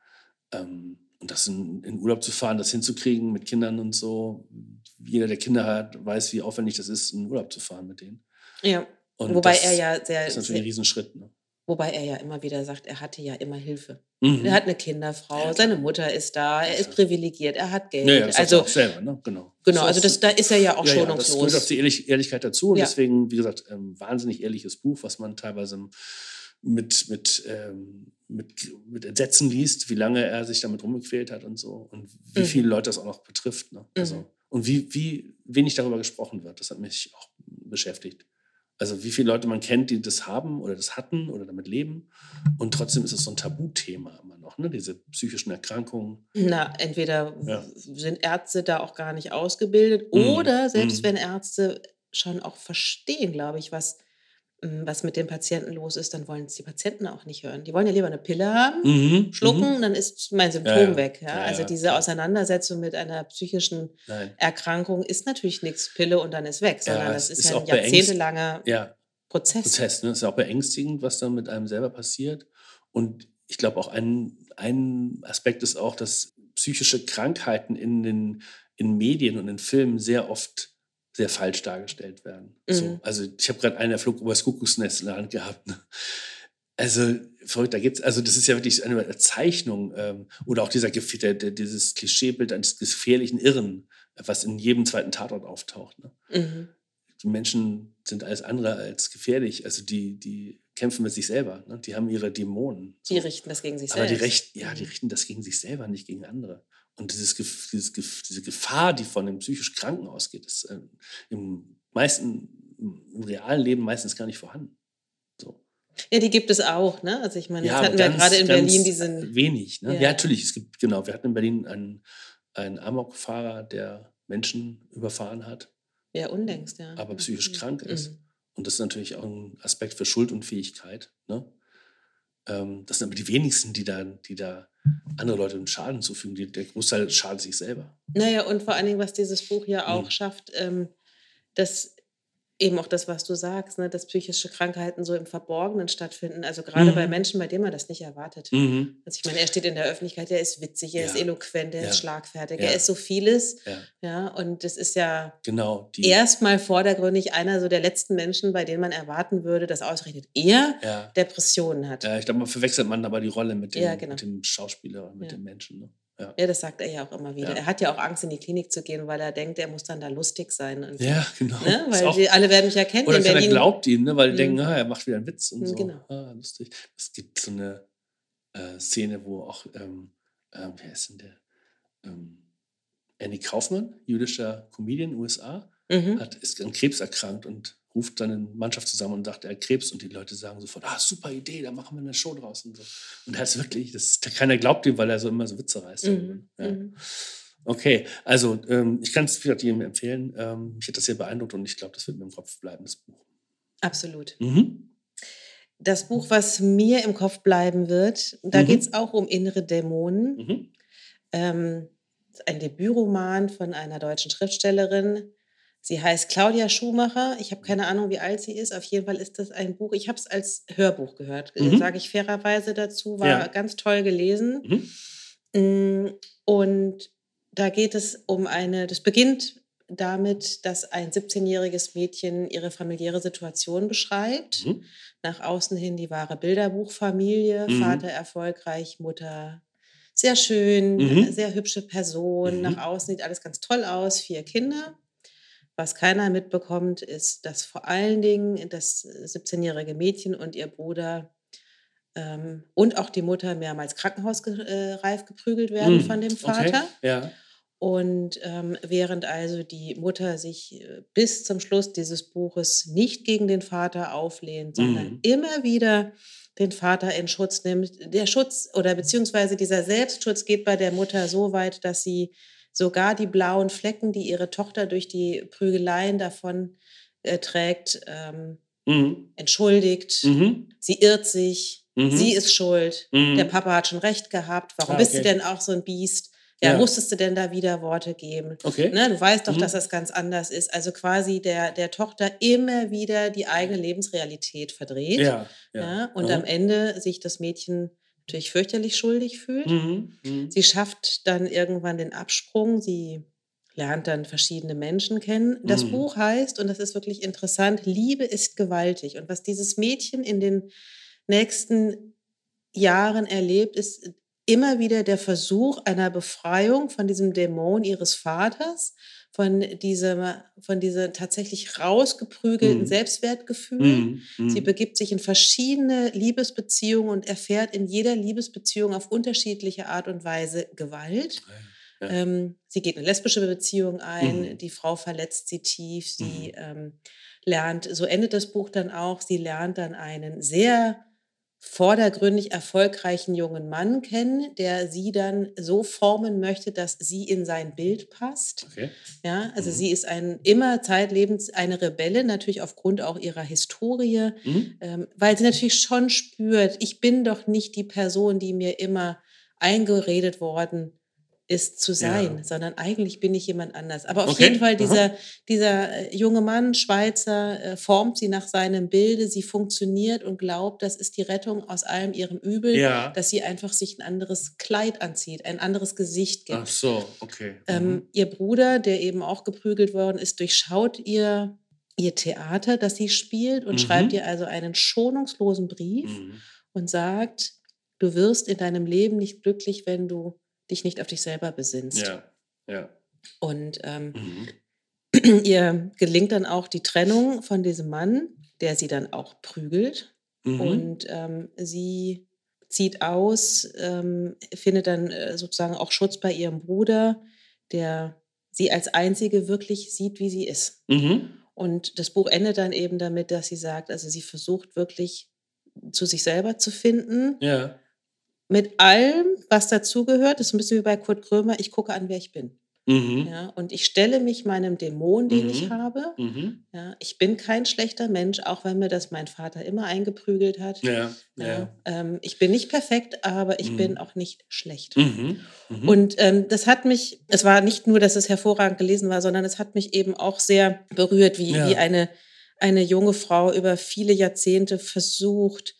Ähm, und das in, in, Urlaub zu fahren, das hinzukriegen mit Kindern und so. Jeder, der Kinder hat, weiß, wie aufwendig das ist, in Urlaub zu fahren mit denen. Ja. Und Wobei er ja sehr. Das ist natürlich ein Riesenschritt. Ne? Wobei er ja immer wieder sagt, er hatte ja immer Hilfe. Mhm. Er hat eine Kinderfrau, ja, seine Mutter ist da, er ist privilegiert, er hat Geld. Ja, ja, das also auch selber, ne? genau. Genau, also das, da ist er ja auch ja, schonungslos. Ja, das gehört auch die Ehrlich Ehrlichkeit dazu und deswegen, wie gesagt, ähm, wahnsinnig ehrliches Buch, was man teilweise mit, mit, ähm, mit, mit Entsetzen liest, wie lange er sich damit rumgequält hat und so und wie mhm. viele Leute das auch noch betrifft. Ne? Also, mhm. Und wie, wie wenig darüber gesprochen wird, das hat mich auch beschäftigt. Also wie viele Leute man kennt, die das haben oder das hatten oder damit leben. Und trotzdem ist es so ein Tabuthema immer noch, ne? diese psychischen Erkrankungen. Na, entweder ja. sind Ärzte da auch gar nicht ausgebildet mhm. oder selbst mhm. wenn Ärzte schon auch verstehen, glaube ich, was was mit dem Patienten los ist, dann wollen es die Patienten auch nicht hören. Die wollen ja lieber eine Pille haben, mhm. schlucken, mhm. dann ist mein Symptom ja, ja. weg. Ja? also diese Auseinandersetzung mit einer psychischen Nein. Erkrankung ist natürlich nichts Pille und dann ist weg, sondern das ist, ist ja ein jahrzehntelanger Prozess. Prozess, ne? Das ist auch beängstigend, was dann mit einem selber passiert. Und ich glaube auch ein, ein Aspekt ist auch, dass psychische Krankheiten in den in Medien und in Filmen sehr oft sehr falsch dargestellt werden. Mhm. So, also ich habe gerade einen, der flog über das Kuckucksnest in der Hand gehabt. Ne? Also verrückt, da geht's, also das ist ja wirklich eine Zeichnung ähm, oder auch dieser der, der, dieses Klischeebild eines gefährlichen Irren, was in jedem zweiten Tatort auftaucht. Ne? Mhm. Die Menschen sind alles andere als gefährlich. Also die, die kämpfen mit sich selber. Ne? Die haben ihre Dämonen. So. Die richten das gegen sich Aber selbst. Die recht, ja, die mhm. richten das gegen sich selber, nicht gegen andere. Und dieses, dieses, diese Gefahr, die von dem psychisch Kranken ausgeht, ist äh, im meisten, im realen Leben meistens gar nicht vorhanden. So. Ja, die gibt es auch, ne? Also ich meine, ja, jetzt hatten wir gerade in Berlin diesen. Wenig, ne? Ja. ja. natürlich, es gibt, genau, wir hatten in Berlin einen, ein Amokfahrer, der Menschen überfahren hat. Ja, unlängst, ja. Aber psychisch mhm. krank ist. Mhm. Und das ist natürlich auch ein Aspekt für Schuldunfähigkeit. Ne? Ähm, das sind aber die wenigsten, die da, die da andere Leute einen Schaden zufügen. Die, der Großteil schadet sich selber. Naja, und vor allen Dingen, was dieses Buch ja auch Mhm. schafft, ähm, dass eben auch das, was du sagst, ne, dass psychische Krankheiten so im Verborgenen stattfinden. Also gerade Mhm. bei Menschen, bei denen man das nicht erwartet. Mhm. Also ich meine, er steht in der Öffentlichkeit, er ist witzig, er ist Ja. eloquent, er Ja. ist schlagfertig, Ja. er ist so vieles. Ja, und das ist ja genau. Erstmal vordergründig einer so der letzten Menschen, bei denen man erwarten würde, dass ausgerechnet er. Depressionen hat. ja, ich glaube, man verwechselt man aber die Rolle mit dem, genau. mit dem Schauspieler mit dem Menschen. Ne? Ja. Ja, das sagt er ja auch immer wieder. Ja. Er hat ja auch Angst, in die Klinik zu gehen, weil er denkt, er muss dann da lustig sein. Und, ja, genau. ne? Weil auch- die, alle werden mich erkennen Oder in keiner Berlin. glaubt ihm, ne? weil die Mhm. denken, ah, er macht wieder einen Witz und Mhm, so. genau. Ah, lustig. Es gibt so eine äh, Szene, wo auch, ähm, ähm, wer ist denn der? Ähm, Andy Kaufmann, jüdischer Comedian, USA, Mhm. hat, ist an Krebs erkrankt und ruft dann eine Mannschaft zusammen und sagt, er hat Krebs und die Leute sagen sofort, ah, super Idee, da machen wir eine Show draus und so. Und er ist wirklich, das, keiner glaubt ihm, weil er so immer so Witze reißt. Mhm. Ja. Mhm. Okay, also ähm, ich kann es vielleicht jedem empfehlen. Ähm, mich hat das sehr beeindruckt und ich glaube, das wird mir im Kopf bleiben, das Buch. Absolut. Mhm. Das Buch, was mir im Kopf bleiben wird, da Mhm. geht es auch um innere Dämonen. Mhm. Ähm, ein Debütroman von einer deutschen Schriftstellerin. Sie heißt Claudia Schumacher. Ich habe keine Ahnung, wie alt sie ist. Auf jeden Fall ist das ein Buch. Ich habe es als Hörbuch gehört, äh, Mhm. sage ich fairerweise dazu. War Ja. ganz toll gelesen. Mhm. Mm, Und da geht es um eine, das beginnt damit, dass ein 17-jähriges Mädchen ihre familiäre Situation beschreibt. Mhm. Nach außen hin die wahre Bilderbuchfamilie, Mhm. Vater erfolgreich, Mutter sehr schön, Mhm. sehr hübsche Person. Mhm. Nach außen sieht alles ganz toll aus, vier Kinder. Was keiner mitbekommt, ist, dass vor allen Dingen das 17-jährige Mädchen und ihr Bruder ähm, und auch die Mutter mehrmals krankenhausreif geprügelt werden Mhm. von dem Okay. Vater. Ja. Und ähm, während also die Mutter sich äh, bis zum Schluss dieses Buches nicht gegen den Vater auflehnt, sondern Mhm. immer wieder den Vater in Schutz nimmt. Der Schutz oder beziehungsweise dieser Selbstschutz geht bei der Mutter so weit, dass sie sogar die blauen Flecken, die ihre Tochter durch die Prügeleien davon äh, trägt, ähm, Mhm. entschuldigt. Mhm. Sie irrt sich, Mhm. sie ist schuld. Mhm. Der Papa hat schon recht gehabt. Warum Ah, bist du okay. denn auch so ein Biest? Ja, Ja. musstest du denn da wieder Worte geben? Okay. Ne, du weißt doch, Mhm. dass das ganz anders ist. Also quasi der, der Tochter immer wieder die eigene Lebensrealität verdreht. Ja. Ja, ja. und am Ende sich das Mädchen natürlich fürchterlich schuldig fühlt. Mhm. Mhm. Sie schafft dann irgendwann den Absprung. Sie lernt dann verschiedene Menschen kennen. Das Mhm. Buch heißt, und das ist wirklich interessant, Liebe ist gewaltig. Und was dieses Mädchen in den nächsten Jahren erlebt, ist immer wieder der Versuch einer Befreiung von diesem Dämon ihres Vaters, von diesem, von diesem tatsächlich rausgeprügelten Mhm. Selbstwertgefühl. Mhm. Mhm. Sie begibt sich in verschiedene Liebesbeziehungen und erfährt in jeder Liebesbeziehung auf unterschiedliche Art und Weise Gewalt. Ja. Ähm, sie geht eine lesbische Beziehung ein, Mhm. die Frau verletzt sie tief, sie Mhm. ähm, lernt, so endet das Buch dann auch, sie lernt dann einen sehr vordergründig erfolgreichen jungen Mann kennen, der sie dann so formen möchte, dass sie in sein Bild passt. Okay. Ja, also Mhm. sie ist ein immer zeitlebens eine Rebelle, natürlich aufgrund auch ihrer Historie, Mhm. ähm, weil sie natürlich schon spürt, ich bin doch nicht die Person, die mir immer eingeredet worden ist zu sein, Ja. sondern eigentlich bin ich jemand anders. Aber auf Okay, jeden Fall, aha. dieser, dieser äh, junge Mann, Schweizer, äh, formt sie nach seinem Bilde, sie funktioniert und glaubt, das ist die Rettung aus allem ihrem Übel, Ja. dass sie einfach sich ein anderes Kleid anzieht, ein anderes Gesicht gibt. Ach so, okay. Ähm, Mhm. ihr Bruder, der eben auch geprügelt worden ist, durchschaut ihr, ihr Theater, das sie spielt und Mhm. schreibt ihr also einen schonungslosen Brief Mhm. und sagt, du wirst in deinem Leben nicht glücklich, wenn du dich nicht auf dich selber besinnst. Ja. Ja. Und ähm, Mhm. ihr gelingt dann auch die Trennung von diesem Mann, der sie dann auch prügelt. Mhm. Und ähm, sie zieht aus, ähm, findet dann äh, sozusagen auch Schutz bei ihrem Bruder, der sie als einzige wirklich sieht, wie sie ist. Mhm. Und das Buch endet dann eben damit, dass sie sagt, also sie versucht wirklich zu sich selber zu finden Ja. Mit allem, was dazugehört, das ist ein bisschen wie bei Kurt Krömer, ich gucke an, wer ich bin. Mhm. Ja, und ich stelle mich meinem Dämon, den Mhm. ich habe. Mhm. Ja, ich bin kein schlechter Mensch, auch wenn mir das mein Vater immer eingeprügelt hat. Ja, ähm, ich bin nicht perfekt, aber ich Mhm. bin auch nicht schlecht. Mhm. Mhm. Und ähm, das hat mich, es war nicht nur, dass es hervorragend gelesen war, sondern es hat mich eben auch sehr berührt, wie, wie eine, eine junge Frau über viele Jahrzehnte versucht,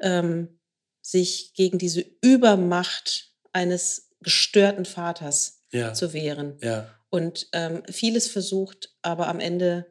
ähm, sich gegen diese Übermacht eines gestörten Vaters ja. zu wehren. ja. Und ähm, vieles versucht, aber am Ende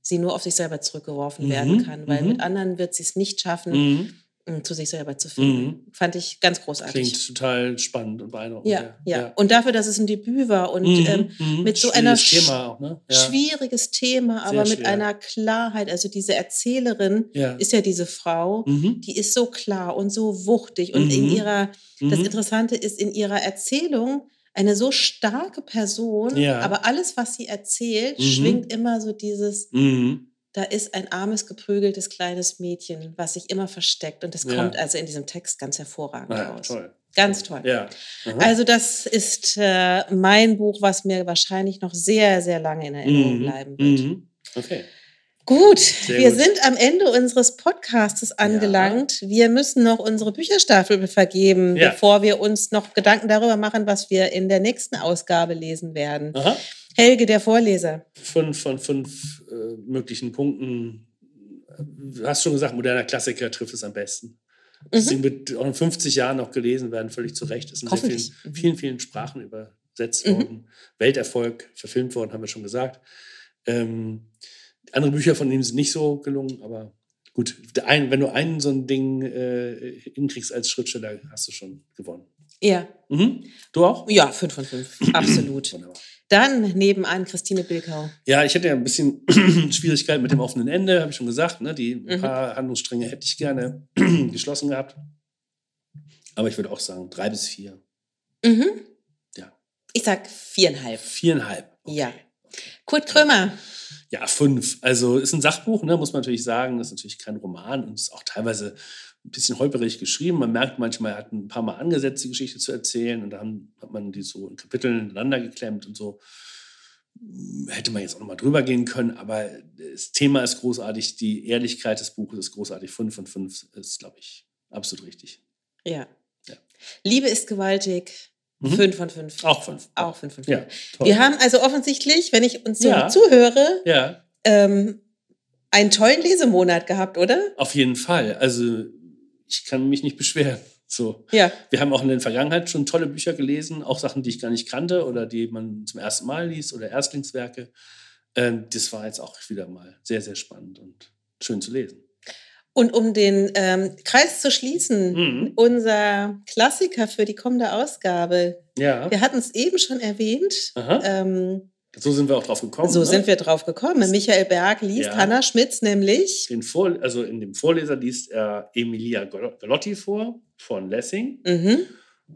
sie nur auf sich selber zurückgeworfen Mhm, werden kann, weil mhm. mit anderen wird sie es nicht schaffen, Mhm. Zu sich selber zu finden. Mhm. Fand ich ganz großartig. Klingt total spannend und beeindruckend. Ja, ja, Und dafür, dass es ein Debüt war und Mhm, ähm, mhm. mit so einer Thema auch, ne? Ja. schwieriges Thema, aber Sehr mit schwer. einer Klarheit. Also diese Erzählerin Ja. ist ja diese Frau, Mhm. die ist so klar und so wuchtig und in Mhm. ihrer, das Mhm. Interessante ist, in ihrer Erzählung eine so starke Person, Ja. aber alles, was sie erzählt, schwingt immer so dieses. Da ist ein armes, geprügeltes kleines Mädchen, was sich immer versteckt. Und das Ja. kommt also in diesem Text ganz hervorragend Ah, ja, raus. toll. Ganz toll. Ja. Also das ist äh, mein Buch, was mir wahrscheinlich noch sehr, sehr lange in Erinnerung Mhm. bleiben wird. Mhm. Okay. Gut, Sehr wir gut. sind am Ende unseres Podcastes angelangt. Wir müssen noch unsere Bücherstaffel vergeben, Ja. bevor wir uns noch Gedanken darüber machen, was wir in der nächsten Ausgabe lesen werden. Aha. Helge, der Vorleser. Fünf von fünf äh, möglichen Punkten. Du hast schon gesagt, moderner Klassiker trifft es am besten. Das Mhm. Ding wird auch in 50 Jahren noch gelesen werden, völlig zu Recht. Es sind sehr Hoffentlich. vielen, vielen, vielen Sprachen übersetzt Mhm. worden. Welterfolg, verfilmt worden, haben wir schon gesagt. Ähm, andere Bücher von ihm sind nicht so gelungen, aber gut, ein, wenn du einen so ein Ding äh, hinkriegst als Schriftsteller, hast du schon gewonnen. Ja, Mhm. Du auch? ja, fünf von fünf. Absolut. Wunderbar. Dann nebenan Christine Bilkau. Ja, ich hätte ja ein bisschen Schwierigkeiten mit dem offenen Ende, habe ich schon gesagt. Ne? Die ein Mhm. paar Handlungsstränge hätte ich gerne geschlossen gehabt. Aber ich würde auch sagen, drei bis vier. Mhm. Ja. Ich sag viereinhalb. Viereinhalb. Ja. Kurt Krömer. Ja, fünf. Also ist ein Sachbuch, ne, muss man natürlich sagen. Das ist natürlich kein Roman und ist auch teilweise ein bisschen holperig geschrieben. Man merkt manchmal, er hat ein paar Mal angesetzt, die Geschichte zu erzählen und dann hat man die so in Kapiteln ineinander geklemmt und so. Hätte man jetzt auch noch mal drüber gehen können, aber das Thema ist großartig, die Ehrlichkeit des Buches ist großartig. Fünf von fünf ist, glaube ich, absolut richtig. Ja. Ja. Liebe ist gewaltig. Mhm. Fünf von fünf. Auch fünf. Auch fünf von fünf. Ja, toll. Wir haben also offensichtlich, wenn ich uns so Ja. zuhöre, ja, ähm, einen tollen Lesemonat gehabt, oder? auf jeden Fall. Also ich kann mich nicht beschweren. So. Ja. Wir haben auch in der Vergangenheit schon tolle Bücher gelesen, auch Sachen, die ich gar nicht kannte oder die man zum ersten Mal liest oder Erstlingswerke. Ähm, das war jetzt auch wieder mal sehr, sehr spannend und schön zu lesen. Und um den ähm, Kreis zu schließen, Mhm. unser Klassiker für die kommende Ausgabe. Ja, Wir hatten es eben schon erwähnt. Ähm, so sind wir auch drauf gekommen. so ne? sind wir drauf gekommen. Michael Berg liest Ja. Hanna Schmitz nämlich. Vor also in dem Vorleser liest er Emilia Galo- Galotti vor von Lessing Mhm.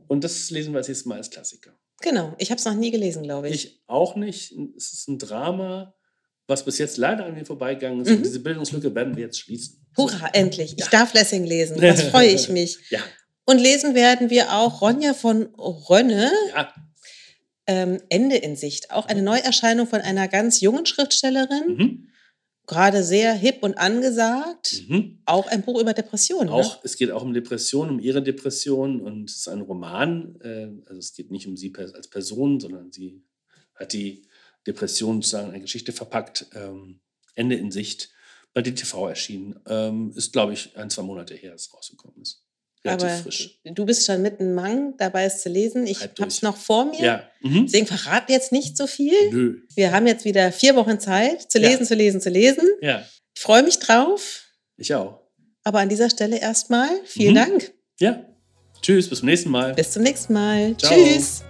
und das lesen wir als nächstes Mal als Klassiker. Genau. Ich habe es noch nie gelesen, glaube ich. Ich auch nicht. Es ist ein Drama, was bis jetzt leider an mir vorbeigegangen ist. Mhm. Und diese Bildungslücke werden wir jetzt schließen. Hurra, endlich. Ich Ja. darf Lessing lesen. Das freue ich mich. Ja, Und lesen werden wir auch Ronja von Rönne, ja. Ähm, Ende in Sicht. Auch eine Neuerscheinung von einer ganz jungen Schriftstellerin, Mhm. gerade sehr hip und angesagt. Mhm. Auch ein Buch über Depressionen. Auch, es geht auch um Depressionen, um ihre Depression und es ist ein Roman. Äh, also es geht nicht um sie als Person, sondern sie hat die Depression sozusagen in eine Geschichte verpackt. Ähm, Ende in Sicht bei DTV erschienen. Ähm, ist, glaube ich, ein, zwei Monate her, dass es rausgekommen ist. Relativ Aber frisch. du bist schon mitten Mang dabei, es zu lesen. Ich habe es noch vor mir. Ja. Mhm. Deswegen verrat jetzt nicht so viel. Nö. Wir haben jetzt wieder vier Wochen Zeit, zu Ja. lesen, zu lesen, zu lesen. Ja, Ich freue mich drauf. ich auch. Aber an dieser Stelle erstmal vielen Mhm. Dank. Ja. Tschüss, bis zum nächsten Mal. Bis zum nächsten Mal. Ciao. Tschüss.